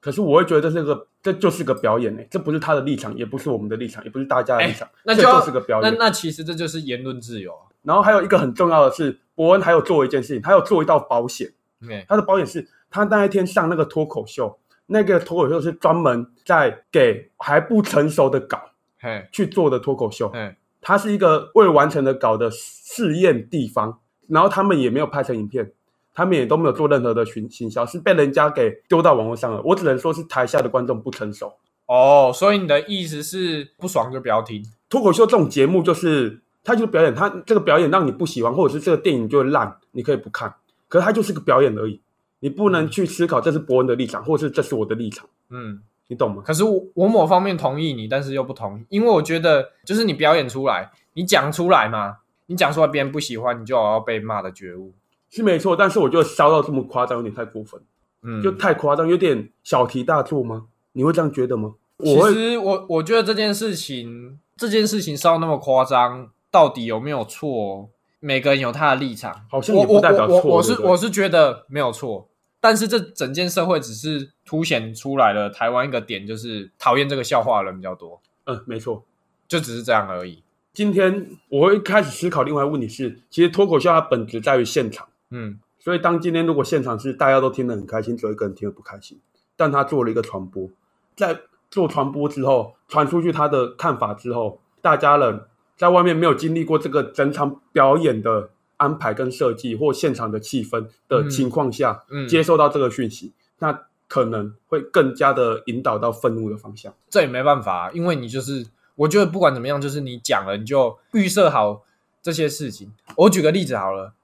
Speaker 2: 可是我会觉得这是个，这就是个表演呢、这不是他的立场，也不是我们的立场，也不是大家的立场，这
Speaker 1: 那就
Speaker 2: 就是个表演。
Speaker 1: 那那其实这就是言论自由啊。
Speaker 2: 然后还有一个很重要的是，伯恩还有做一件事情，他有做一道保险。
Speaker 1: 对，
Speaker 2: 他的保险是他那一天上那个脱口秀，那个脱口秀是专门在给还不成熟的稿
Speaker 1: 嘿，
Speaker 2: 去做的脱口秀。
Speaker 1: 嘿，
Speaker 2: 它是一个未完成的稿的试验地方，然后他们也没有拍成影片，他们也都没有做任何的行行销，是被人家给丢到网络上了。我只能说是台下的观众不成熟。
Speaker 1: 哦，所以你的意思是不爽就不要听。
Speaker 2: 脱口秀这种节目就是，它就是表演，它这个表演让你不喜欢，或者是这个电影就烂，你可以不看。可是它就是个表演而已，你不能去思考这是伯恩的立场，或是这是我的立场，
Speaker 1: 嗯，
Speaker 2: 你懂吗？
Speaker 1: 可是我我某方面同意你，但是又不同意，因为我觉得就是你表演出来，你讲出来嘛，你讲出来别人不喜欢，你就要被骂的觉悟。
Speaker 2: 是没错，但是我觉得烧到这么夸张，有点太过分，
Speaker 1: 嗯，
Speaker 2: 就太夸张，有点小题大做吗？你会这样觉得吗？
Speaker 1: 其
Speaker 2: 我其
Speaker 1: 实我我觉得这件事情，这件事情烧那么夸张，到底有没有错？每个人有他的立场，
Speaker 2: 好像
Speaker 1: 我我
Speaker 2: 也不代表
Speaker 1: 我我我
Speaker 2: 错对不对
Speaker 1: 是我是觉得没有错，但是这整件社会只是凸显出来了台湾一个点，就是讨厌这个笑话的人比较多，
Speaker 2: 嗯，没错。
Speaker 1: 就只是这样而已。
Speaker 2: 今天我会开始思考另外一个问题是，其实脱口秀它本质在于现场，
Speaker 1: 嗯
Speaker 2: 所以当今天如果现场是大家都听得很开心，只有一个人听得不开心，但他做了一个传播，在做传播之后传出去他的看法之后，大家人在外面没有经历过这个整场表演的安排跟设计或现场的气氛的情况下，
Speaker 1: 嗯，
Speaker 2: 接受到这个讯息，那可能会更加的引导到愤怒的方向。
Speaker 1: 这也没办法，因为你就是，我觉得不管怎么样，就是你讲了，你就预设好这些事情。我举个例子好了，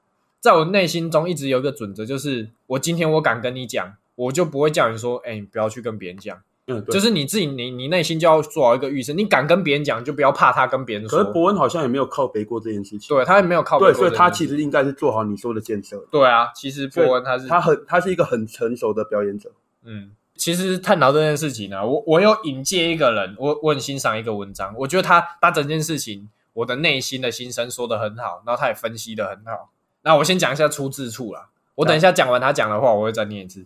Speaker 1: 在我内心中一直有一个准则，就是我今天我敢跟你讲，我就不会叫你说，哎、你不要去跟别人讲，就是你自己，你你内心就要做好一个预设，你敢跟别人讲，就不要怕他跟别人说。
Speaker 2: 可是伯恩好像也没有靠背过这件事情，
Speaker 1: 对他也没有靠
Speaker 2: 对，
Speaker 1: 北过
Speaker 2: 所以他其实应该是做好你说的建设。
Speaker 1: 对啊，其实伯恩他是
Speaker 2: 他很，他是一个很成熟的表演者。
Speaker 1: 嗯，其实探讨这件事情呢、我我有引荐一个人，我我很欣赏一个文章，我觉得他把整件事情我的内心的心声说的很好，然后他也分析的很好。那我先讲一下出自处啦，我等一下讲完他讲的话，我会再念一次。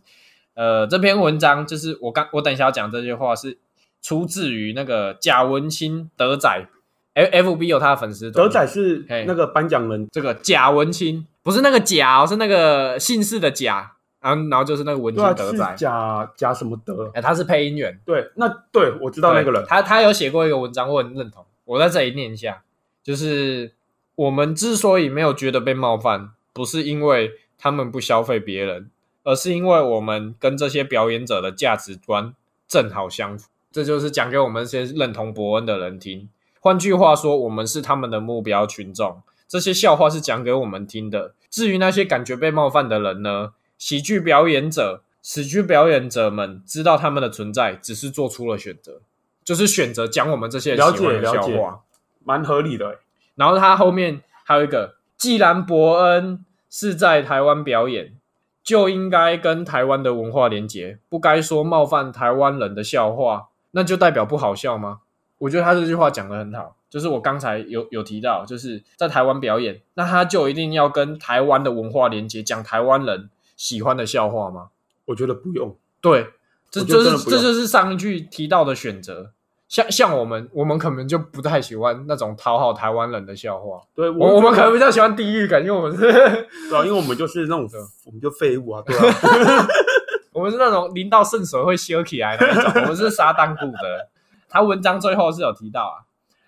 Speaker 1: 呃，这篇文章就是我刚我等一下要讲这句话是出自于那个贾文清德仔，F F B 有他的粉丝
Speaker 2: 德仔是
Speaker 1: 嘿
Speaker 2: 那个颁奖人，
Speaker 1: 这个贾文清不是那个贾、哦，是那个姓氏的贾，然后然后就是那个文
Speaker 2: 对啊，是
Speaker 1: 清德仔，
Speaker 2: 贾贾什么德？
Speaker 1: 哎、他是配音员。
Speaker 2: 对，那对我知道那个人，
Speaker 1: 他他有写过一个文章，我很认同。我在这里念一下，就是我们之所以没有觉得被冒犯，不是因为他们不消费别人，而是因为我们跟这些表演者的价值观正好相符。这就是讲给我们这些认同伯恩的人听。换句话说，我们是他们的目标群众。这些笑话是讲给我们听的。至于那些感觉被冒犯的人呢？喜剧表演者、喜剧表演者们知道他们的存在，只是做出了选择，就是选择讲我们这些人
Speaker 2: 了
Speaker 1: 喜欢的笑话。
Speaker 2: 蛮合理的欸。
Speaker 1: 然后他后面还有一个，既然伯恩是在台湾表演，就应该跟台湾的文化连结，不该说冒犯台湾人的笑话，那就代表不好笑吗？我觉得他这句话讲的很好，就是我刚才有有提到，就是在台湾表演，那他就一定要跟台湾的文化连接，讲台湾人喜欢的笑话吗？
Speaker 2: 我觉得不用。
Speaker 1: 对，这就是这就是上一句提到的选择。像像我们，我们可能就不太喜欢那种讨好台湾人的笑话，
Speaker 2: 对
Speaker 1: 我我们可能比较喜欢地域感，因为我们是，
Speaker 2: 得对啊，因为我们就是那种
Speaker 1: 对
Speaker 2: 我们就废物啊，对啊，
Speaker 1: 我们是那种淋到圣水会修起来的那种，我们是撒旦骨的。他文章最后是有提到啊，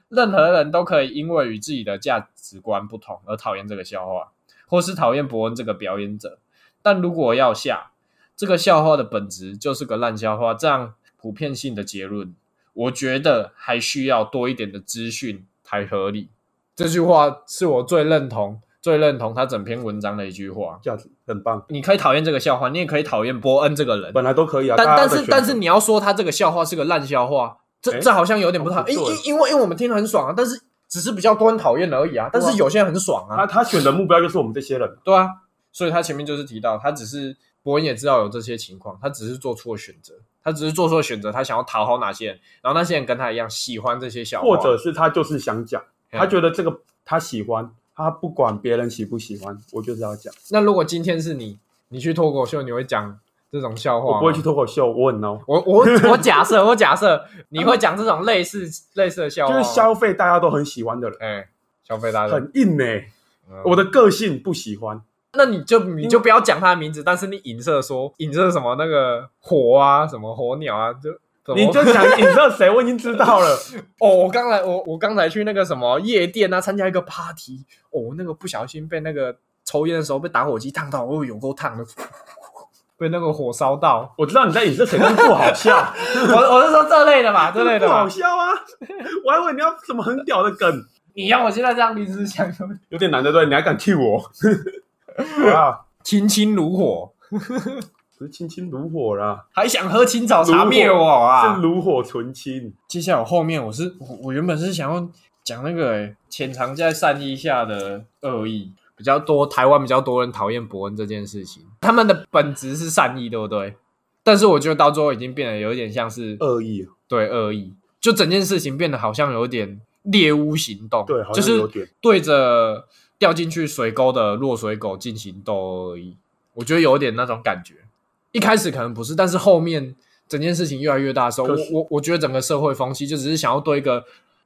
Speaker 1: 任何人都可以因为与自己的价值观不同而讨厌这个笑话，或是讨厌伯恩这个表演者。但如果要下这个笑话的本质就是个烂笑话，这样普遍性的结论，我觉得还需要多一点的资讯才合理。这句话是我最认同、最认同他整篇文章的一句话。
Speaker 2: 这样子很棒，
Speaker 1: 你可以讨厌这个笑话，你也可以讨厌波恩这个人，
Speaker 2: 本来都可以啊。
Speaker 1: 但但是但是你要说他这个笑话是个烂笑话，这
Speaker 2: 诶
Speaker 1: 这好像有点不太好，因因因为因为我们听得很爽啊，但是只是比较多人讨厌而已啊，但是有些人很爽啊，
Speaker 2: 他他选的目标就是我们这些人，
Speaker 1: 对啊，所以他前面就是提到，他只是伯恩也知道有这些情况，他只是做出了选择，他只是做出了选择，他想要讨好哪些人，然后那些人跟他一样喜欢这些笑话，
Speaker 2: 或者是他就是想讲，
Speaker 1: 嗯
Speaker 2: 他觉得这个他喜欢，他不管别人喜不喜欢，我就是要讲。
Speaker 1: 那如果今天是你，你去脱口秀，你会讲这种笑话？
Speaker 2: 我不会去脱口秀，我很孬，
Speaker 1: 我我我假设，我假设你会讲这种类似类似的笑话，
Speaker 2: 就是消费大家都很喜欢的人，
Speaker 1: 哎、消费大家，
Speaker 2: 很硬呢、
Speaker 1: 嗯
Speaker 2: 我的个性不喜欢，
Speaker 1: 那你就你就不要讲他的名字，但是你影射说影射什么那个火啊，什么火鸟啊，就
Speaker 2: 你就想影射谁，我已经知道了。
Speaker 1: 哦，我刚才我我刚才去那个什么夜店啊，参加一个 party，哦，那个不小心被那个抽烟的时候被打火机烫到，哦，有够烫的，被那个火烧到。
Speaker 2: 我知道你在影射谁，但是不好笑，
Speaker 1: 我 我是说这类的嘛，这类的
Speaker 2: 不好。笑啊！我还以为你要什么很屌的梗，
Speaker 1: 你要我现在这样临时想，
Speaker 2: 有点难，的对？你还敢 Q 我？好啦，
Speaker 1: 亲亲如火，
Speaker 2: 不是亲亲如火啦，
Speaker 1: 还想喝青草茶灭我啊！
Speaker 2: 是炉火纯青。
Speaker 1: 接下来我后面我是我我原本是想要讲那个诶潜藏在善意下的恶意比较多，台湾比较多人讨厌伯恩这件事情，他们的本质是善意，对不对？但是我觉得到最后已经变得有一点像是
Speaker 2: 恶意，
Speaker 1: 对恶意，就整件事情变得好像有点猎巫行动，
Speaker 2: 对，好
Speaker 1: 就是
Speaker 2: 像有点。
Speaker 1: 对着掉进去水沟的落水狗进行斗殴而已。我觉得有点那种感觉。一开始可能不是，但是后面整件事情越来越大的时候，我我我觉得整个社会风气就只是想要对一个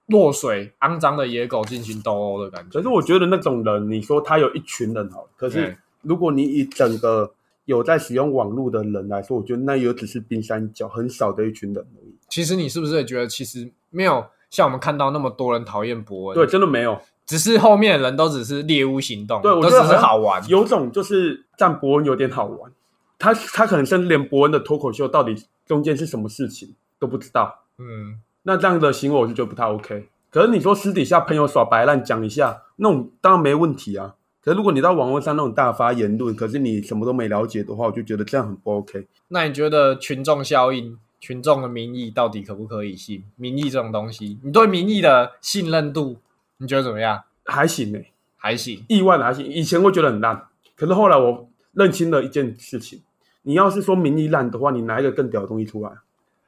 Speaker 1: 落水肮脏的野狗进行斗殴的感觉。
Speaker 2: 可是我觉得那种人，你说他有一群人好，可是
Speaker 1: 嗯
Speaker 2: 如果你以整个有在使用网络的人来说，我觉得那也只是冰山一角，很少的一群人而已。
Speaker 1: 其实你是不是也觉得，其实没有像我们看到那么多人讨厌博恩？
Speaker 2: 对，，真的没有。
Speaker 1: 只是后面的人都只是猎巫行动，
Speaker 2: 对，我觉得
Speaker 1: 很好玩。
Speaker 2: 有种就是占伯恩有点好玩，他他可能甚至连伯恩的脱口秀到底中间是什么事情都不知道。
Speaker 1: 嗯，
Speaker 2: 那这样的行为我就觉得不太 OK。可是你说私底下朋友耍白烂讲一下，那种当然没问题啊。可是如果你到网络上那种大发言论，可是你什么都没了解的话，我就觉得这样很不 OK。
Speaker 1: 那你觉得群众效应、群众的民意到底可不可以信？民意这种东西，你对民意的信任度，你觉得怎么样？
Speaker 2: 还行呢、
Speaker 1: 还行。
Speaker 2: 意外的还行。以前会觉得很烂，可是后来我认清了一件事情：你要是说民意烂的话，你拿一个更屌的东西出来，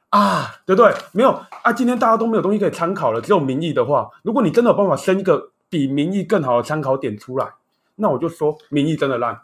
Speaker 1: 啊，
Speaker 2: 对不对？没有啊，今天大家都没有东西可以参考了，只有民意的话，如果你真的有办法生一个比民意更好的参考点出来，那我就说民意真的烂。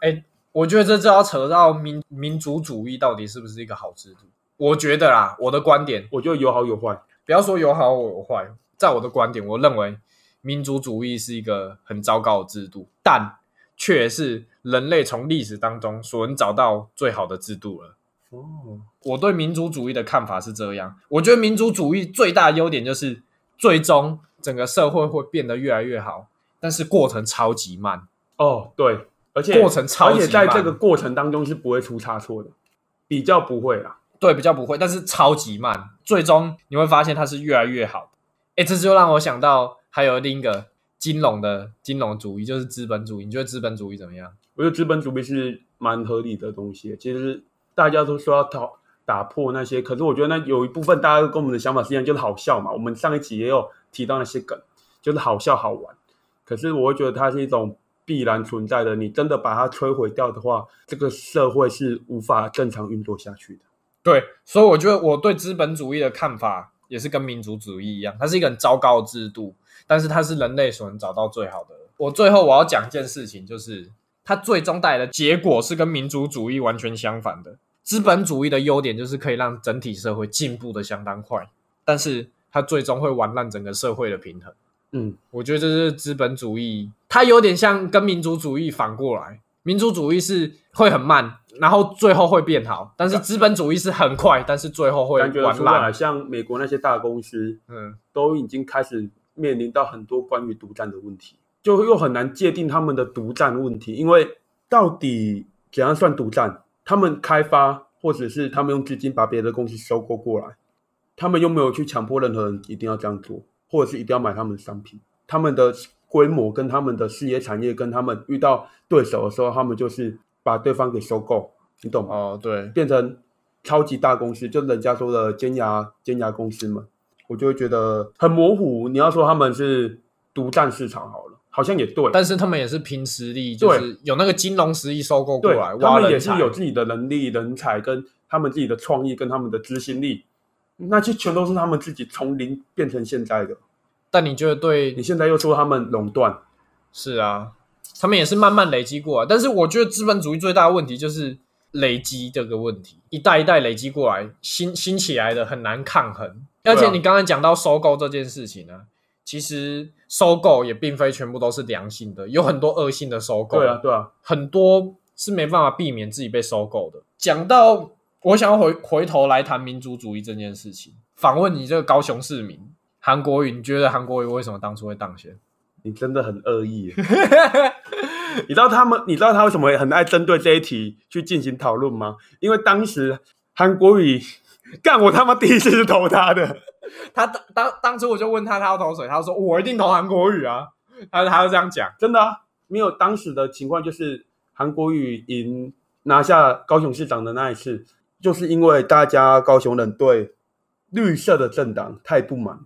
Speaker 1: 我觉得这就要扯到民民族主义到底是不是一个好制度？我觉得啦，我的观点，
Speaker 2: 我觉得有好有坏。
Speaker 1: 不要说有好有坏，在我的观点，我认为民族主义是一个很糟糕的制度，但却是人类从历史当中所能找到最好的制度了。
Speaker 2: 哦，
Speaker 1: 我对民族主义的看法是这样，我觉得民族主义最大的优点就是最终整个社会会变得越来越好，但是过程超级慢，
Speaker 2: 哦，对，而且
Speaker 1: 过程超级慢
Speaker 2: 而且在这个过程当中是不会出差错的，比较不会啦。
Speaker 1: 对，比较不会，但是超级慢，最终你会发现它是越来越好的。哎，这就让我想到还有另一个金融的金融主义，就是资本主义。你觉得资本主义怎么样？
Speaker 2: 我觉得资本主义是蛮合理的东西。其实大家都说要讨打破那些，可是我觉得那有一部分大家跟我们的想法是一样，就是好笑嘛。我们上一集也有提到那些梗，就是好笑好玩。可是我会觉得它是一种必然存在的，你真的把它摧毁掉的话，这个社会是无法正常运作下去的。
Speaker 1: 对，所以我觉得我对资本主义的看法也是跟民族主义一样，它是一个很糟糕的制度，但是它是人类所能找到最好的。我最后我要讲一件事情，就是它最终带来的结果是跟民族主义完全相反的。资本主义的优点就是可以让整体社会进步的相当快，但是它最终会玩烂整个社会的平衡。
Speaker 2: 嗯，
Speaker 1: 我觉得这是资本主义，它有点像跟民族主义反过来。民族主义是会很慢，然后最后会变好，但是资本主义是很快，但是最后会
Speaker 2: 感觉得
Speaker 1: 玩
Speaker 2: 出来，
Speaker 1: 烂。
Speaker 2: 像美国那些大公司，
Speaker 1: 嗯，
Speaker 2: 都已经开始面临到很多关于独占的问题，就又很难界定他们的独占问题，因为到底怎样算独占？他们开发，或者是他们用资金把别的公司收购过来，他们又没有去强迫任何人一定要这样做，或者是一定要买他们的商品。他们的规模跟他们的事业产业，跟他们遇到对手的时候，他们就是把对方给收购，你懂吗？
Speaker 1: 哦，对，
Speaker 2: 变成超级大公司，就人家说的尖牙尖牙公司嘛，我就会觉得很模糊。你要说他们是独占市场好了，好像也对，
Speaker 1: 但是他们也是凭实力，就是有那个金融实力收购过来，，
Speaker 2: 他们也是。有自己的能力、人才跟他们自己的创意跟他们的执行力，那就全都是他们自己从零变成现在的。
Speaker 1: 但你觉得对
Speaker 2: 你现在又说他们垄断，
Speaker 1: 是啊，他们也是慢慢累积过来。但是我觉得资本主义最大的问题就是累积这个问题，一代一代累积过来，新新起来的很难抗衡。而且你刚才讲到收购这件事情呢、其实收购也并非全部都是良性的，有很多恶性的收购。
Speaker 2: 对啊，对啊，
Speaker 1: 很多是没办法避免自己被收购的。讲到我想要回回头来谈民族主义这件事情，访问你这个高雄市民韩国瑜，你觉得韩国瑜为什么当初会当选？
Speaker 2: 你真的很恶意耶。你知道他们，你知道他为什么很爱针对这一题去进行讨论吗？因为当时韩国语干，我他妈第一次是投他的，
Speaker 1: 他当当当初我就问他他要投谁，他说我一定投韩国语啊，他他就这样讲。
Speaker 2: 真的啊，没有当时的情况就是韩国语赢拿下高雄市长的那一次，就是因为大家高雄人对绿色的政党太不满，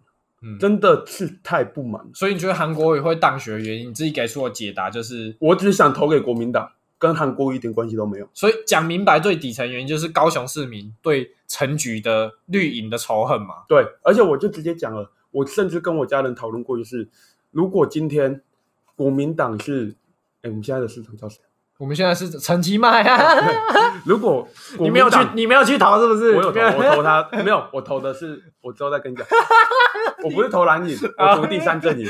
Speaker 1: 嗯，
Speaker 2: 真的是太不满。
Speaker 1: 所以你觉得韩国瑜会当选的原因，你自己给出的解答就是，
Speaker 2: 我只想投给国民党，跟韩国瑜一点关系都没有。
Speaker 1: 所以讲明白最底层原因就是高雄市民对陈局的绿营的仇恨嘛。
Speaker 2: 对，而且我就直接讲了，我甚至跟我家人讨论过，就是如果今天国民党是，哎，我们现在的市长叫谁？
Speaker 1: 我们现在是陈其迈啊，
Speaker 2: 如果
Speaker 1: 你没有去，你没有去投是不是？
Speaker 2: 我有投，我投他，没有，我投的是，我之后再跟你讲，我不是投蓝影，我投第三阵营，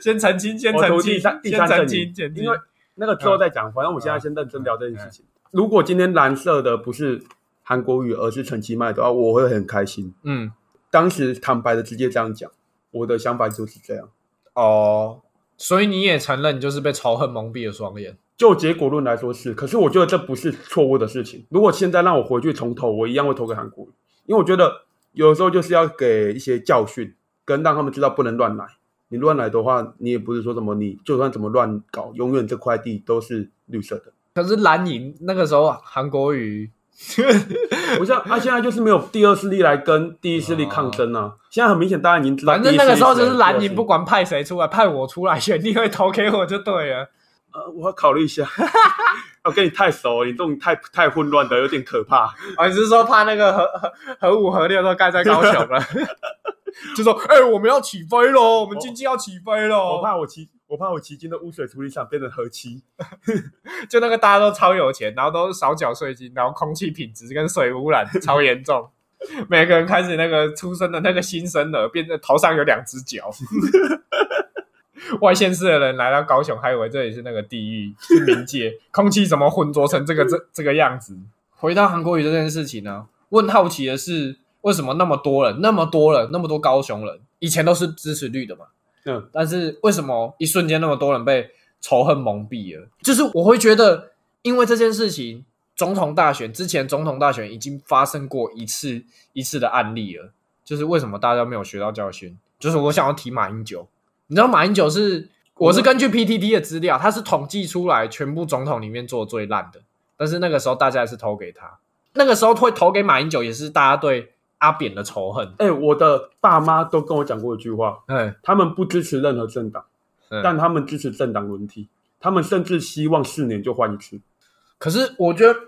Speaker 1: 先澄清，先澄清，
Speaker 2: 投第三第三阵营因为那个之后再讲，反正我现在先认真聊这件事情。如果今天蓝色的不是韩国语，而是陈其迈的话，我会很开心。
Speaker 1: 嗯
Speaker 2: 当时坦白的直接这样讲，我的想法就是这样。
Speaker 1: 哦，所以你也承认你就是被仇恨蒙蔽了双眼。
Speaker 2: 就结果论来说是，可是我觉得这不是错误的事情。如果现在让我回去重投，我一样会投给韩国瑜，因为我觉得有时候就是要给一些教训，跟让他们知道不能乱来。你乱来的话，你也不是说什么你就算怎么乱搞，永远这块地都是绿色的。
Speaker 1: 可是蓝营那个时候韩国瑜，
Speaker 2: 不像他、啊、现在就是没有第二势力来跟第一势力抗争啊。现在很明显，大家已经知道
Speaker 1: 反正那个时候就是蓝营不管派谁出来，派我出来选，你会投给我就对了。
Speaker 2: 呃，我要考虑一下。我跟你太熟了，你这种太太混乱的有点可怕。
Speaker 1: 啊，你是说怕那个核核核五核六都盖在高雄了？就说哎、我们要起飞喽，我们经济要起飞喽。
Speaker 2: 我怕我骑，我怕我骑进的污水处理厂变成河漆。
Speaker 1: 就那个大家都超有钱，然后都少缴税金，然后空气品质跟水污染 超严重，每个人开始那个出生的那个新生儿变成头上有两只脚。外县市的人来到高雄，还以为这里是那个地狱，是冥界，空气怎么浑浊成这个这这个样子？回到韩国语这件事情呢，我很好奇的是，为什么那么多人，那么多人，那么多高雄人，以前都是支持绿的嘛？
Speaker 2: 嗯，
Speaker 1: 但是为什么一瞬间那么多人被仇恨蒙蔽了？就是我会觉得，因为这件事情，总统大选之前，总统大选已经发生过一次一次的案例了。就是为什么大家没有学到教训？就是我想要提马英九，你知道马英九是我是根据 PTT 的资料，他是统计出来全部总统里面做最烂的，但是那个时候大家还是投给他。那个时候会投给马英九，也是大家对阿扁的仇恨。
Speaker 2: 哎、我的爸妈都跟我讲过一句话，
Speaker 1: 哎，
Speaker 2: 他们不支持任何政党，
Speaker 1: 但
Speaker 2: 但他们支持政党轮替，他们甚至希望四年就换一次。
Speaker 1: 可是我觉得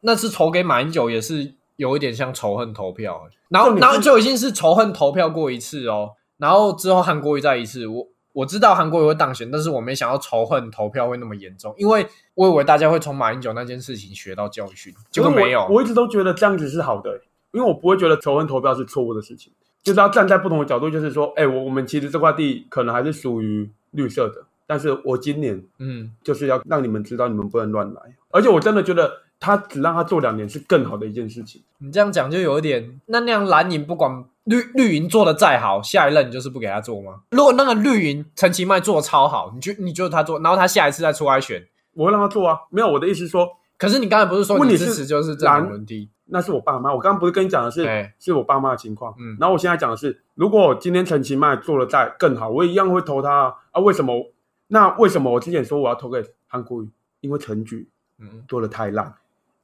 Speaker 1: 那次投给马英九也是有一点像仇恨投票、欸，然后然后就已经是仇恨投票过一次哦，然后之后韩国瑜再一次，我我知道韩国瑜会当选，但是我没想到仇恨投票会那么严重，因为我以为大家会从马英九那件事情学到教训，结果没有。
Speaker 2: 我一直都觉得这样子是好的、因为我不会觉得仇恨投票是错误的事情，就是要站在不同的角度，就是说，哎、我我们其实这块地可能还是属于绿色的，但是我今年
Speaker 1: 嗯，
Speaker 2: 就是要让你们知道你们不能乱来，而且我真的觉得他只让他做两年是更好的一件事情。
Speaker 1: 你这样讲就有一点，那那样蓝营不管绿绿营做的再好，下一任你就是不给他做吗？如果那个绿营陈其迈做的超好，你觉你觉得他做，然后他下一次再出来选，
Speaker 2: 我会让他做啊，没有我的意思是说，
Speaker 1: 可是你刚才不是说你支持就是政党轮替？
Speaker 2: 那是我爸妈，我刚刚不是跟你讲的是
Speaker 1: 对
Speaker 2: 是我爸妈的情况，
Speaker 1: 嗯
Speaker 2: 然后我现在讲的是，如果今天陈其迈做的再更好，我一样会投他啊。啊为什么？那为什么我之前说我要投给韩国瑜？因为陈局
Speaker 1: 嗯，
Speaker 2: 做的太烂。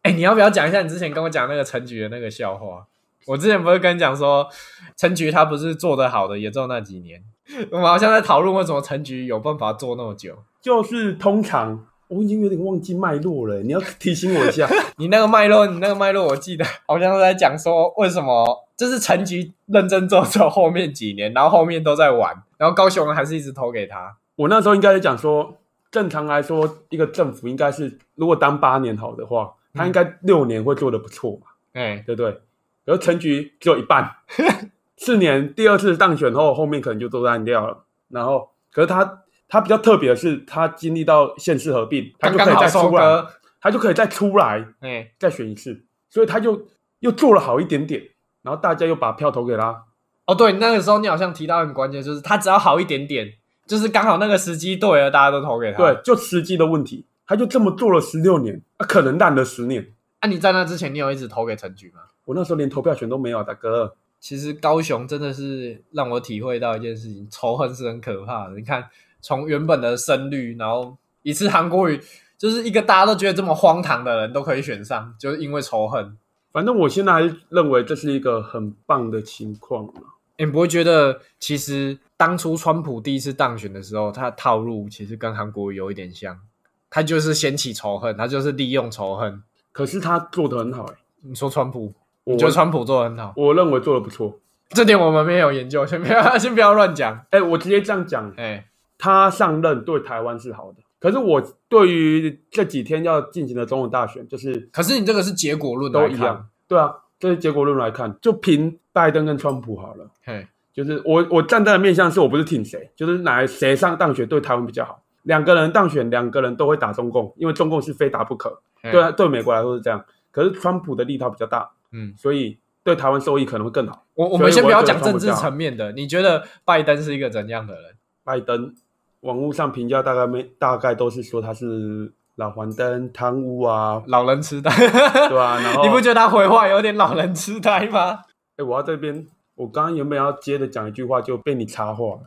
Speaker 1: 哎、你要不要讲一下你之前跟我讲那个陈菊的那个笑话？我之前不是跟你讲说，陈菊他不是做的好的，也只有那几年。我们好像在讨论为什么陈菊有办法做那么久。
Speaker 2: 就是通常我已经有点忘记脉络了，你要提醒我一下。
Speaker 1: 你那个脉络，你那个脉络，我记得好像是在讲说为什么就是陈局认真做做后面几年，然后后面都在玩，然后高雄人还是一直投给他。
Speaker 2: 我那时候应该是讲说，正常来说，一个政府应该是如果当八年好的话，他应该六年会做的不错嘛，
Speaker 1: 哎，
Speaker 2: 对不对？然后陈局只有一半，四年第二次当选后，后面可能就都烂掉了。然后，可是他他比较特别的是，他经历到县市合并，他就可以再出来，他就可以再出来，
Speaker 1: 哎，
Speaker 2: 再选一次，所以他就又做了好一点点，然后大家又把票投给他。
Speaker 1: 哦，对，那个时候你好像提到很关键，就是他只要好一点点，就是刚好那个时机对了，大家都投给他。
Speaker 2: 对，就时机的问题，他就这么做了十六年，啊，可能烂了十年。
Speaker 1: 啊，你在那之前，你有一直投给陈菊吗？
Speaker 2: 我那时候连投票权都没有，大哥。
Speaker 1: 其实高雄真的是让我体会到一件事情，仇恨是很可怕的。你看，从原本的声率，然后一次韩国语，就是一个大家都觉得这么荒唐的人都可以选上，就是因为仇恨。
Speaker 2: 反正我现在还是认为这是一个很棒的情况
Speaker 1: 你不会觉得，其实当初川普第一次当选的时候，他的套路其实跟韩国有一点像，他就是掀起仇恨，他就是利用仇恨。
Speaker 2: 可是他做的很好，哎，
Speaker 1: 你说川普？我觉得川普做的很好，
Speaker 2: 我认为做的不错。
Speaker 1: 这点我们没有研究，先不要先不要乱讲。
Speaker 2: 哎，我直接这样讲，
Speaker 1: 哎，
Speaker 2: 他上任对台湾是好的。可是我对于这几天要进行的总统大选，就是，
Speaker 1: 可是你这个是结果论
Speaker 2: 都一样，对啊，这是结果论来看，就凭拜登跟川普好了。
Speaker 1: 嘿，
Speaker 2: 就是我我站在的面向是我不是挺谁，就是哪谁上当选对台湾比较好。两个人当选，两个人都会打中共，因为中共是非打不可。对对，美国来说是这样。可是川普的力道比较大。
Speaker 1: 嗯，
Speaker 2: 所以对台湾受益可能会更好。
Speaker 1: 我我们先不要讲政治层面的，你觉得拜登是一个怎样的人？
Speaker 2: 拜登网络上评价大概没大概都是说他是老黄灯、贪污啊、
Speaker 1: 老人痴呆，
Speaker 2: 对吧？然后
Speaker 1: 你不觉得他回话有点老人痴呆吗？
Speaker 2: 哎，我要这边，我刚刚原本要接着讲一句话，就被你插话了。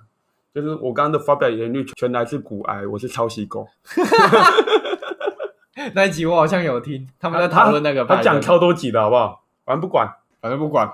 Speaker 2: 就是我刚刚的发表言论全来自骨癌，我是抄袭狗。
Speaker 1: 那一集我好像有听，他们在讨论那个，
Speaker 2: 他讲超多集的好不好？反正不管，
Speaker 1: 反正不管，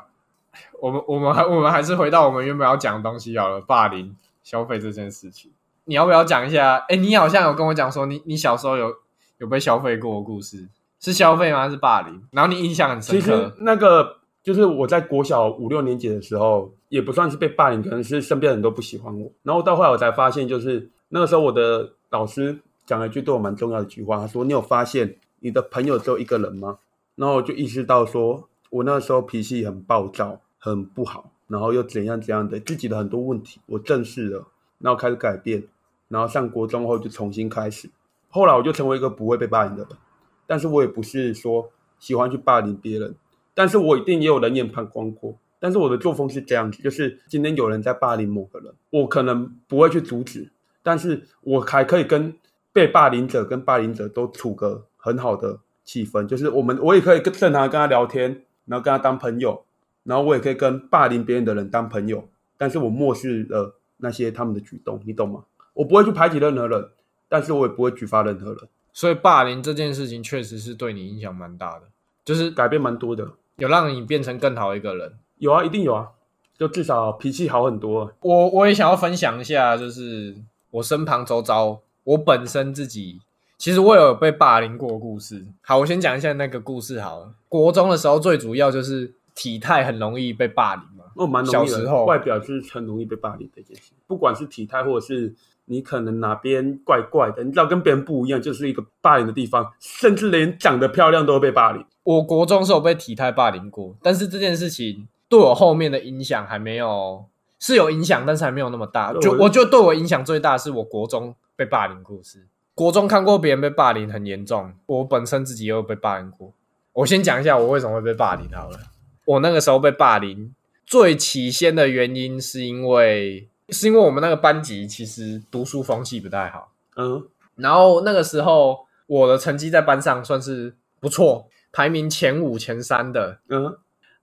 Speaker 1: 我们我们还我们还是回到我们原本要讲的东西好了。霸凌消费这件事情，你要不要讲一下？哎，你好像有跟我讲说，你你小时候有有被消费过的故事，是消费吗？是霸凌？然后你印象很深刻。
Speaker 2: 其实那个就是我在国小五六年级的时候，也不算是被霸凌，可能是身边人都不喜欢我。然后到后来我才发现，就是那个时候我的老师讲了一句对我蛮重要的一句话，他说：“你有发现你的朋友只有一个人吗？”然后我就意识到说。我那时候脾气很暴躁，很不好，然后又怎样怎样的，自己的很多问题，我正视了，然后开始改变，然后上国中后就重新开始，后来我就成为一个不会被霸凌的人，但是我也不是说喜欢去霸凌别人，但是我一定也有人眼旁观过，但是我的作风是这样子，就是今天有人在霸凌某个人，我可能不会去阻止，但是我还可以跟被霸凌者跟霸凌者都处个很好的气氛，就是我们我也可以跟正常跟他聊天。然后跟他当朋友，然后我也可以跟霸凌别人的人当朋友，但是我漠视了那些他们的举动，你懂吗？我不会去排挤任何人，但是我也不会举发任何人。
Speaker 1: 所以霸凌这件事情确实是对你影响蛮大的，就是
Speaker 2: 改变蛮多的，
Speaker 1: 有让你变成更好一个人。
Speaker 2: 有啊，一定有啊，就至少脾气好很多。
Speaker 1: 我我也想要分享一下，就是我身旁周遭，我本身自己。其实我有被霸凌过故事。好，我先讲一下那个故事好了。国中的时候，最主要就是体态很容易被霸凌嘛。
Speaker 2: 哦，蛮容易。
Speaker 1: 小时候
Speaker 2: 外表是很容易被霸凌的一件事，不管是体态，或者是你可能哪边怪怪的，你知道跟别人不一样，就是一个霸凌的地方。甚至连长得漂亮都会被霸凌。
Speaker 1: 我国中是有被体态霸凌过，但是这件事情对我后面的影响还没有，是有影响，但是还没有那么大。就我觉得对我影响最大是我国中被霸凌故事。国中看过别人被霸凌很严重，我本身自己也有被霸凌过。我先讲一下我为什么会被霸凌好了。我那个时候被霸凌最起先的原因是因为是因为我们那个班级其实读书风气不太好，
Speaker 2: 嗯，
Speaker 1: 然后那个时候我的成绩在班上算是不错，排名前五前三的，
Speaker 2: 嗯，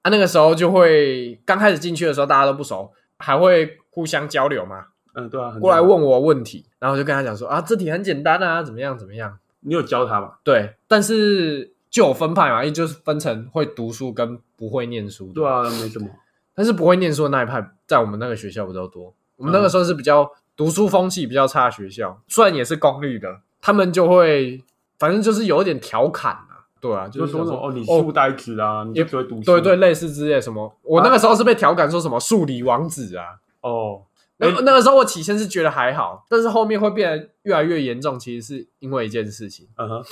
Speaker 1: 啊那个时候就会刚开始进去的时候大家都不熟，还会互相交流嘛。
Speaker 2: 嗯，对啊，
Speaker 1: 过来问我问题，然后我就跟他讲说啊，这题很简单啊，怎么样怎么样？
Speaker 2: 你有教他吗？
Speaker 1: 对，但是就有分派嘛，也就是分成会读书跟不会念书。
Speaker 2: 对啊，没什么。
Speaker 1: 但是不会念书的那一派，在我们那个学校比较多。我们那个时候是比较读书风气比较差的学校，虽然也是公立的，他们就会反正就是有一点调侃啊，对啊，
Speaker 2: 就是说
Speaker 1: 说
Speaker 2: 什么哦，你
Speaker 1: 哦
Speaker 2: 书呆子啊，你就只会读书。
Speaker 1: 对对，类似之类什么。我那个时候是被调侃说什么数理王子啊，
Speaker 2: 哦，
Speaker 1: 那、
Speaker 2: 哎
Speaker 1: 那个时候我起先是觉得还好，但是后面会变得越来越严重，其实是因为一件事情，
Speaker 2: 嗯哼，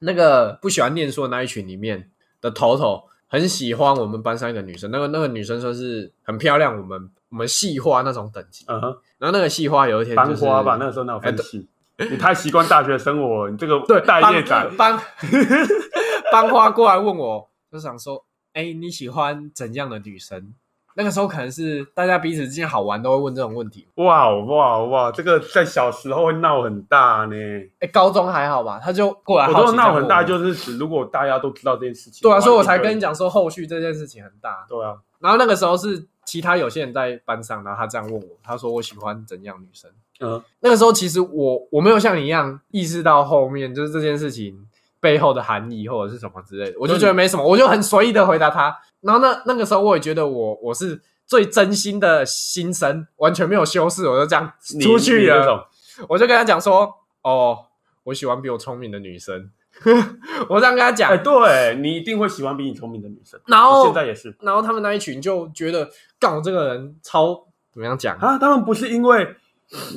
Speaker 1: 那个不喜欢念书的那一群里面的头头很喜欢我们班上一个女生，那个那个女生说是很漂亮，我们我们系花那种等级。
Speaker 2: 嗯哼，
Speaker 1: 然后那个系花有一天、就是、
Speaker 2: 班花吧，那个时候那有分系？你太习惯大学生活，你这个
Speaker 1: 对
Speaker 2: 待业仔，
Speaker 1: 班班花过来问我，就想说，哎，你喜欢怎样的女生？那个时候可能是大家彼此之间好玩，都会问这种问题。
Speaker 2: 哇哇哇，这个在小时候会闹很大呢。
Speaker 1: 哎，高中还好吧？他就过来
Speaker 2: 我
Speaker 1: 好奇
Speaker 2: 说闹很大，就是指如果大家都知道这件事情，
Speaker 1: 对啊，所以我才跟你。讲说，后续这件事情很大。
Speaker 2: 对啊，
Speaker 1: 然后那个时候是其他有些人在班上，然后他这样问我，他说我喜欢怎样女生？
Speaker 2: 嗯，
Speaker 1: 那个时候其实我我没有像你一样意识到后面就是这件事情背后的含义或者是什么之类的，我就觉得没什么，我就很随意的回答他。然后那那个时候我也觉得我我是最真心的心声，完全没有修饰，我就这样出去了。我就跟他讲说，哦，我喜欢比我聪明的女生。我这样跟他讲
Speaker 2: 哎，，对你一定会喜欢比你聪明的女生。
Speaker 1: 然后
Speaker 2: 现在也是
Speaker 1: 然后他们那一群就觉得，干我这个人超怎么样讲？
Speaker 2: 啊，他们不是因为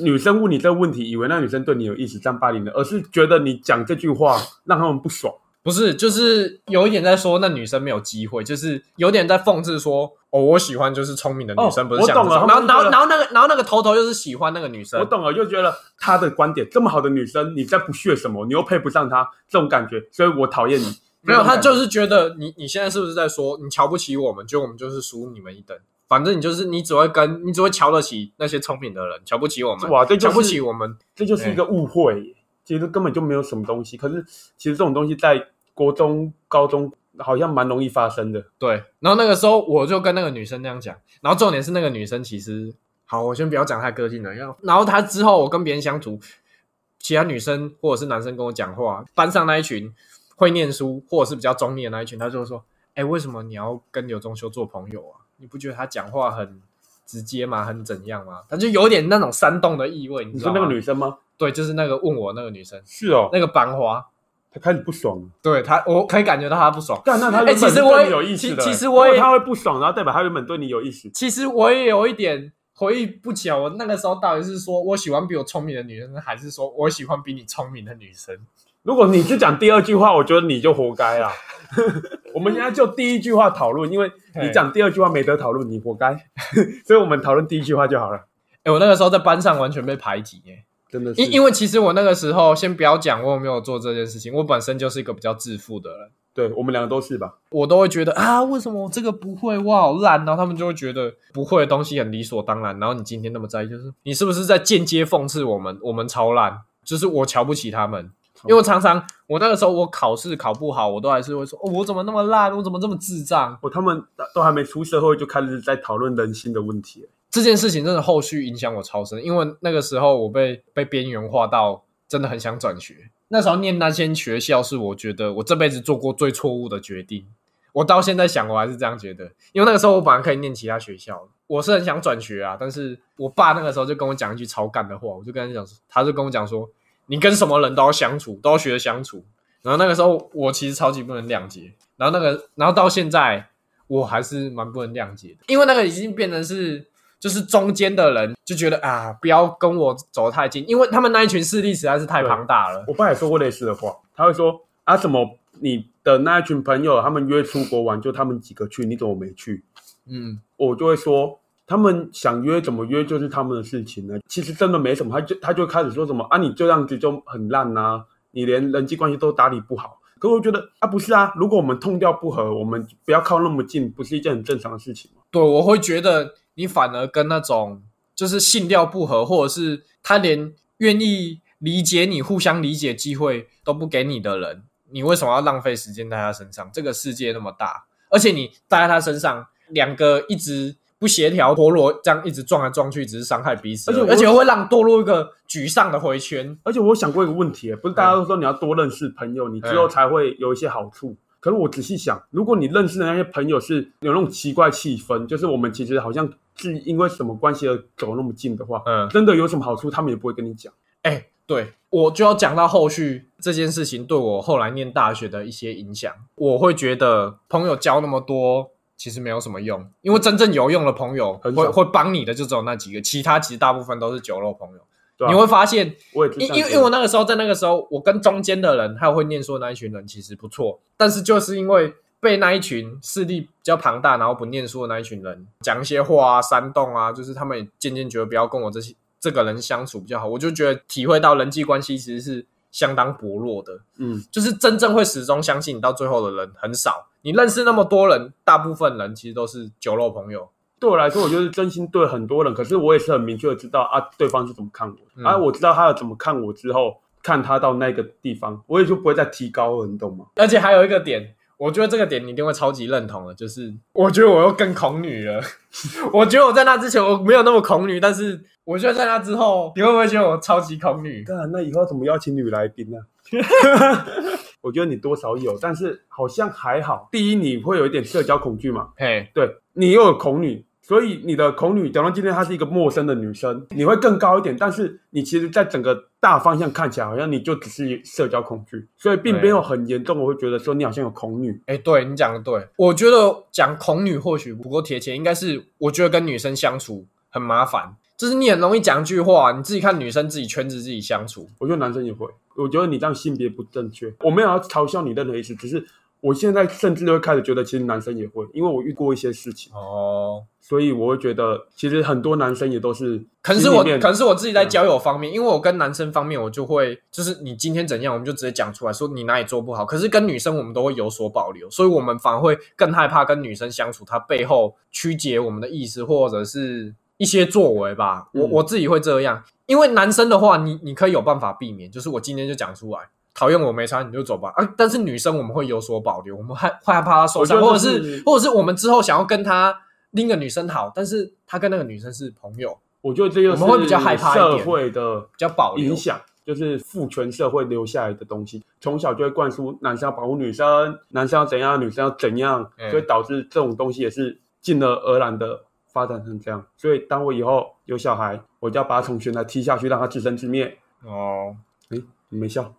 Speaker 2: 女生问你这个问题，以为那女生对你有意思，这样霸凌的，而是觉得你讲这句话让他们不爽。
Speaker 1: 不是，就是有一点在说那女生没有机会，就是有点在讽刺说，哦，我喜欢就是聪明的女生，
Speaker 2: 哦
Speaker 1: 不是像
Speaker 2: 我懂了
Speaker 1: 然后，然后，然后那个，然后那个头头又是喜欢那个女生
Speaker 2: 我，懂了，就觉得他的观点这么好的女生，你再不屑什么，你又配不上她，这种感觉，所以我讨厌你。
Speaker 1: 没有，他就是觉得你你现在是不是在说你瞧不起我们，就我们就是输你们一等，反正你就是你只会跟你只会瞧得起那些聪明的人，瞧不起我们，
Speaker 2: 哇，这就是
Speaker 1: 瞧不起我们，
Speaker 2: 这就是一个误会耶。其实根本就没有什么东西，可是其实这种东西在国中、高中好像蛮容易发生的。
Speaker 1: 对。然后那个时候我就跟那个女生那样讲，然后重点是那个女生其实好，我先不要讲她个性了，要然后她之后我跟别人相处，其他女生或者是男生跟我讲话，班上那一群会念书或者是比较中立的那一群，他就会说：“哎，为什么你要跟刘中修做朋友啊？你不觉得他讲话很直接吗？很怎样吗？”他就有点那种煽动的意味，你知道吗？
Speaker 2: 你说那个女生吗？
Speaker 1: 对，就是那个问我那个女生，
Speaker 2: 是哦，
Speaker 1: 那个班花，
Speaker 2: 她开始不爽了。
Speaker 1: 对她，我可以感觉到她不爽。
Speaker 2: 但那她
Speaker 1: 哎
Speaker 2: 原本是
Speaker 1: 其实我也
Speaker 2: 对你有意思的
Speaker 1: 其实我也
Speaker 2: 果她会不爽，然后代表她原本对你有意思。
Speaker 1: 其实我也有一点回忆不起来，我那个时候到底是说我喜欢比我聪明的女生，还是说我喜欢比你聪明的女生？
Speaker 2: 如果你是讲第二句话，我觉得你就活该啦。我们现在就第一句话讨论，因为你讲第二句话没得讨论，你活该。所以我们讨论第一句话就好了。
Speaker 1: 哎、我那个时候在班上完全被排挤耶。
Speaker 2: 真的是，
Speaker 1: 因因为其实我那个时候，先不要讲我有没有做这件事情，我本身就是一个比较自负的人，
Speaker 2: 对我们两个都是吧？
Speaker 1: 我都会觉得啊，为什么我这个不会，我好烂，然后他们就会觉得不会的东西很理所当然，然后你今天那么在意，就是你是不是在间接讽刺我们？我们超烂，就是我瞧不起他们。因为我常常，我那个时候我考试考不好，我都还是会说，哦，我怎么那么烂，我怎么这么智障？
Speaker 2: 哦，他们都还没出社会就开始在讨论人性的问题了。
Speaker 1: 这件事情真的后续影响我超深，因为那个时候我被被边缘化到真的很想转学。那时候念那间学校是我觉得我这辈子做过最错误的决定。我到现在想，我还是这样觉得，因为那个时候我本来可以念其他学校，我是很想转学啊，但是我爸那个时候就跟我讲一句超干的话，我就跟他讲，他就跟我讲说，你跟什么人都要相处，都要学着相处。然后那个时候我其实超级不能谅解，然后那个，然后到现在我还是蛮不能谅解的，因为那个已经变成是。就是中间的人就觉得啊，不要跟我走得太近，因为他们那一群势力实在是太庞大了。
Speaker 2: 我爸也说过类似的话，他会说啊，怎么你的那一群朋友，他们约出国玩，就他们几个去，你怎么没去？
Speaker 1: 嗯，
Speaker 2: 我就会说，他们想约怎么约就是他们的事情呢。其实真的没什么，他就他就开始说什么啊，你这样子就很烂呐、你连人际关系都打理不好。可我觉得啊，不是啊，如果我们痛掉不合，我们不要靠那么近，不是一件很正常的事情吗？
Speaker 1: 对，我会觉得你反而跟那种就是性调不合，或者是他连愿意理解你、互相理解机会都不给你的人，你为什么要浪费时间在他身上？这个世界那么大，而且你待在他身上，两个一直不协调、脱落，这样一直撞来撞去，只是伤害彼此，
Speaker 2: 而且
Speaker 1: 而且会让堕入一个沮丧的回圈。
Speaker 2: 而且我想过一个问题，不是大家都说你要多认识朋友，你之后才会有一些好处。可是我仔细想，如果你认识的那些朋友是有那种奇怪气氛，就是我们其实好像是因为什么关系而走那么近的话，
Speaker 1: 嗯，
Speaker 2: 真的有什么好处，他们也不会跟你讲。
Speaker 1: 哎，对我就要讲到后续这件事情对我后来念大学的一些影响。我会觉得朋友交那么多，其实没有什么用，因为真正有用的朋友
Speaker 2: 很
Speaker 1: 会会帮你的就只有那几个，其他其实大部分都是酒肉朋友。
Speaker 2: 对啊
Speaker 1: 你会发现，
Speaker 2: 我也是这样
Speaker 1: 因因为因为我那个时候在那个时候，我跟中间的人还有会念书的那一群人其实不错，但是就是因为被那一群势力比较庞大，然后不念书的那一群人讲一些话啊、煽动啊，就是他们也渐渐觉得不要跟我这些 这个人相处比较好，我就觉得体会到人际关系其实是相当薄弱的，
Speaker 2: 嗯，
Speaker 1: 就是真正会始终相信你到最后的人很少。你认识那么多人，大部分人其实都是酒肉朋友。
Speaker 2: 对我来说，我就是真心对很多人，可是我也是很明确的知道啊，对方是怎么看我的，
Speaker 1: 嗯
Speaker 2: 啊，我知道他要怎么看我之后，看他到那个地方，我也就不会再提高了，你懂吗？
Speaker 1: 而且还有一个点，我觉得这个点你一定会超级认同的，就是我觉得我又更恐女了。我觉得我在那之前我没有那么恐女，但是我觉得在那之后，你会不会觉得我超级恐女？
Speaker 2: 当然，那以后怎么邀请女来宾呢、我觉得你多少有，但是好像还好。第一，你会有一点社交恐惧嘛？
Speaker 1: 嘿，
Speaker 2: 对你又有恐女，所以你的恐女，假如今天她是一个陌生的女生，你会更高一点。但是你其实，在整个大方向看起来，好像你就只是社交恐惧，所以并没有很严重。我会觉得说你好像有恐女。
Speaker 1: 哎，对你讲的对，我觉得讲恐女或许不够贴切，应该是我觉得跟女生相处很麻烦，就是你很容易讲一句话，你自己看女生自己圈子自己相处，
Speaker 2: 我觉得男生也会。我觉得你这样性别不正确，我没有要嘲笑你任何意思，只是我现在甚至会开始觉得，其实男生也会，因为我遇过一些事情，
Speaker 1: 哦。
Speaker 2: 所以我会觉得，其实很多男生也都是
Speaker 1: 可能是我，可能是我自己在交友方面，因为我跟男生方面，我就会就是你今天怎样，我们就直接讲出来说你哪里做不好。可是跟女生，我们都会有所保留，所以我们反而会更害怕跟女生相处，她背后曲解我们的意思，或者是一些作为吧。我
Speaker 2: 嗯
Speaker 1: 我自己会这样，因为男生的话，你你可以有办法避免，就是我今天就讲出来。讨厌我没差你就走吧啊！但是女生我们会有所保留，我们害害怕她受伤，或者
Speaker 2: 是
Speaker 1: 是或者是我们之后想要跟她另一个女生好，但是她跟那个女生是朋友，
Speaker 2: 我觉得这就
Speaker 1: 我们会比较害怕一
Speaker 2: 社会的
Speaker 1: 比较保留
Speaker 2: 影响，就是父权社会留下来的东西，从小就会灌输男生要保护女生，男生要怎样，女生要怎样，
Speaker 1: 嗯
Speaker 2: 所以导致这种东西也是进而而然的发展成这样。所以当我以后有小孩，我就要把他从悬崖踢下去，让他自生自灭。
Speaker 1: 哦。
Speaker 2: 没笑？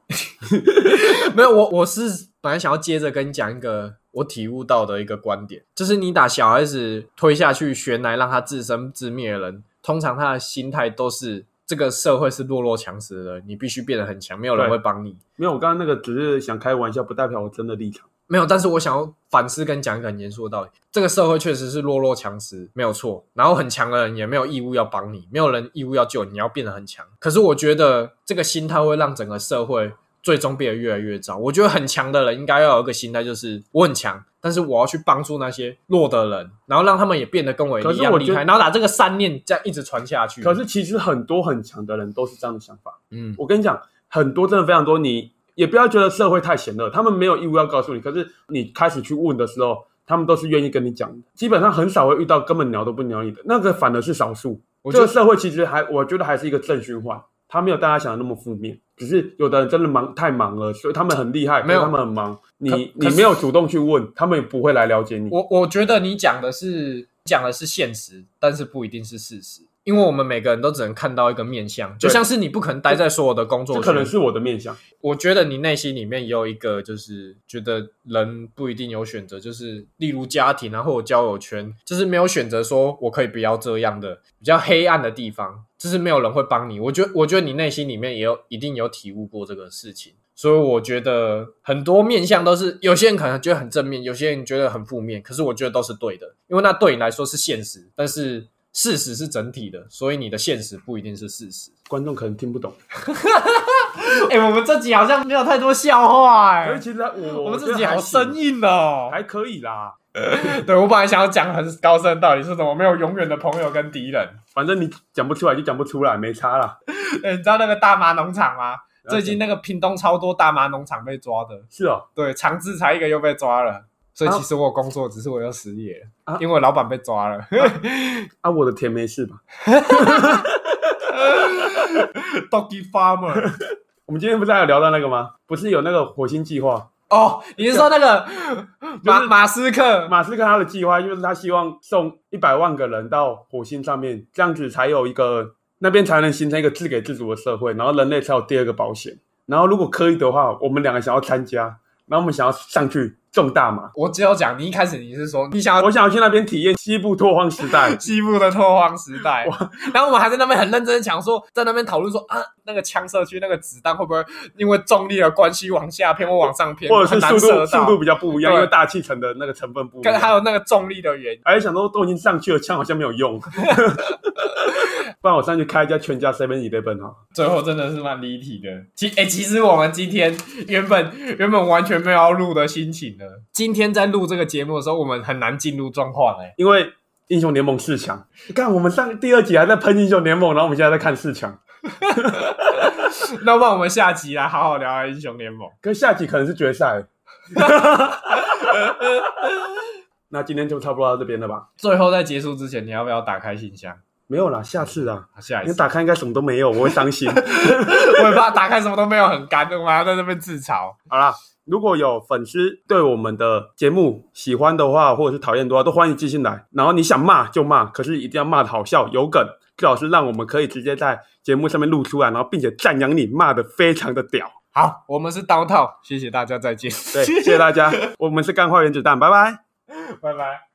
Speaker 1: 没有，我我是本来想要接着跟你讲一个我体悟到的一个观点，就是你把小孩子推下去悬崖，让他自生自灭的人，通常他的心态都是这个社会是弱肉强食的，你必须变得很强，没有人会帮你。
Speaker 2: 没有，我刚刚那个只是想开玩笑，不代表我真的立场。
Speaker 1: 没有，但是我想要反思跟讲一个很严肃的道理：这个社会确实是弱肉强食，没有错。然后很强的人也没有义务要帮你，没有人义务要救你，你要变得很强。可是我觉得这个心态会让整个社会最终变得越来越糟。我觉得很强的人应该要有一个心态，就是我很强，但是我要去帮助那些弱的人，然后让他们也变得跟我一样厉害，然后把这个善念这样一直传下去。
Speaker 2: 可是其实很多很强的人都是这样的想法。
Speaker 1: 嗯，
Speaker 2: 我跟你讲，很多真的非常多，你也不要觉得社会太险恶，他们没有义务要告诉你。可是你开始去问的时候，他们都是愿意跟你讲的。基本上很少会遇到根本鸟都不鸟你的，那个反而是少数。这个社会其实还，我觉得还是一个正循环，他没有大家想的那么负面。只是有的人真的忙太忙了，所以他们很厉害，
Speaker 1: 没有
Speaker 2: 他们很忙。你你没有主动去问，他们也不会来了解你。
Speaker 1: 我我觉得你讲的是讲的是现实，但是不一定是事实，因为我们每个人都只能看到一个面相，就像是你不可能待在所有的工作圈，
Speaker 2: 这可能是我的面相。
Speaker 1: 我觉得你内心里面也有一个，就是觉得人不一定有选择，就是例如家庭啊，或者交友圈，就是没有选择说我可以不要这样的比较黑暗的地方，就是没有人会帮你。我觉得，我觉得你内心里面也有一定有体悟过这个事情，所以我觉得很多面相都是有些人可能觉得很正面，有些人觉得很负面，可是我觉得都是对的，因为那对你来说是现实，但是事实是整体的，所以你的现实不一定是事实。
Speaker 2: 观众可能听不懂，
Speaker 1: 哎、我们这集好像没有太多笑话哎、
Speaker 2: 可是其实我
Speaker 1: 我们
Speaker 2: 觉
Speaker 1: 自己好生硬哦。
Speaker 2: 还可以啦。
Speaker 1: 对我本来想要讲很高深的道理是什么？没有永远的朋友跟敌人。
Speaker 2: 反正你讲不出来就讲不出来，没差啦。
Speaker 1: 哎，你知道那个大麻农场吗？最近那个屏东超多大麻农场被抓的，
Speaker 2: 是哦，
Speaker 1: 对，长治才一个又被抓了。所以
Speaker 2: 啊
Speaker 1: 其实我有工作，只是我又失业了，
Speaker 2: 啊
Speaker 1: 因为我老板被抓了。
Speaker 2: 啊，我的田没事吧
Speaker 1: ？Doggy Farmer，
Speaker 2: 我们今天不是还有聊到那个吗？不是有那个火星计划？
Speaker 1: 哦，你是说那个马马斯克？
Speaker 2: 马斯克他的计划就是他希望送一百万个人到火星上面，这样子才有一个那边才能形成一个自给自足的社会，然后人类才有第二个保险。然后如果可以的话，我们两个想要参加，然后我们想要上去种大麻。
Speaker 1: 我只有讲，你一开始你是说你想要
Speaker 2: 我想要去那边体验西部拓荒时代。
Speaker 1: 西部的拓荒时代，然后我们还在那边很认真的讲说，在那边讨论说啊，那个枪射去那个子弹会不会因为重力的关系往下偏或往上偏，
Speaker 2: 或者是
Speaker 1: 难
Speaker 2: 速度速度比较不一样，因为大气层的那个成分不一
Speaker 1: 跟还。有那个重力的原因。
Speaker 2: 还想说都已经上去了，枪好像没有用，不然我上去开一家全家 Seven Eleven 哈。
Speaker 1: 最后真的是蛮离题的。其哎、其实我们今天原本原本完全没有要录的心情呢。今天在录这个节目的时候，我们很难进入状况哎。
Speaker 2: 因为英雄联盟四强，你看我们上第二集还在喷英雄联盟，然后我们现在在看四强，
Speaker 1: 那不然我们下集来好好聊聊英雄联盟。
Speaker 2: 可是下集可能是决赛。那今天就差不多到这边了吧？
Speaker 1: 最后在结束之前，你要不要打开信箱？
Speaker 2: 没有啦，下次啦，
Speaker 1: 下一次，
Speaker 2: 你打开应该什么都没有，我会伤心。
Speaker 1: 我也怕打开什么都没有，很干，我们还要在那边自嘲。
Speaker 2: 好啦，如果有粉丝对我们的节目喜欢的话，或者是讨厌的话，都欢迎寄信来。然后你想骂就骂，可是一定要骂的好笑、有梗，最好是让我们可以直接在节目上面录出来，然后并且赞扬你骂的非常的屌。
Speaker 1: 好，我们是刀套，谢谢大家，再见。
Speaker 2: 对，谢谢大家，我们是干话原子弹，拜拜。
Speaker 1: 拜拜。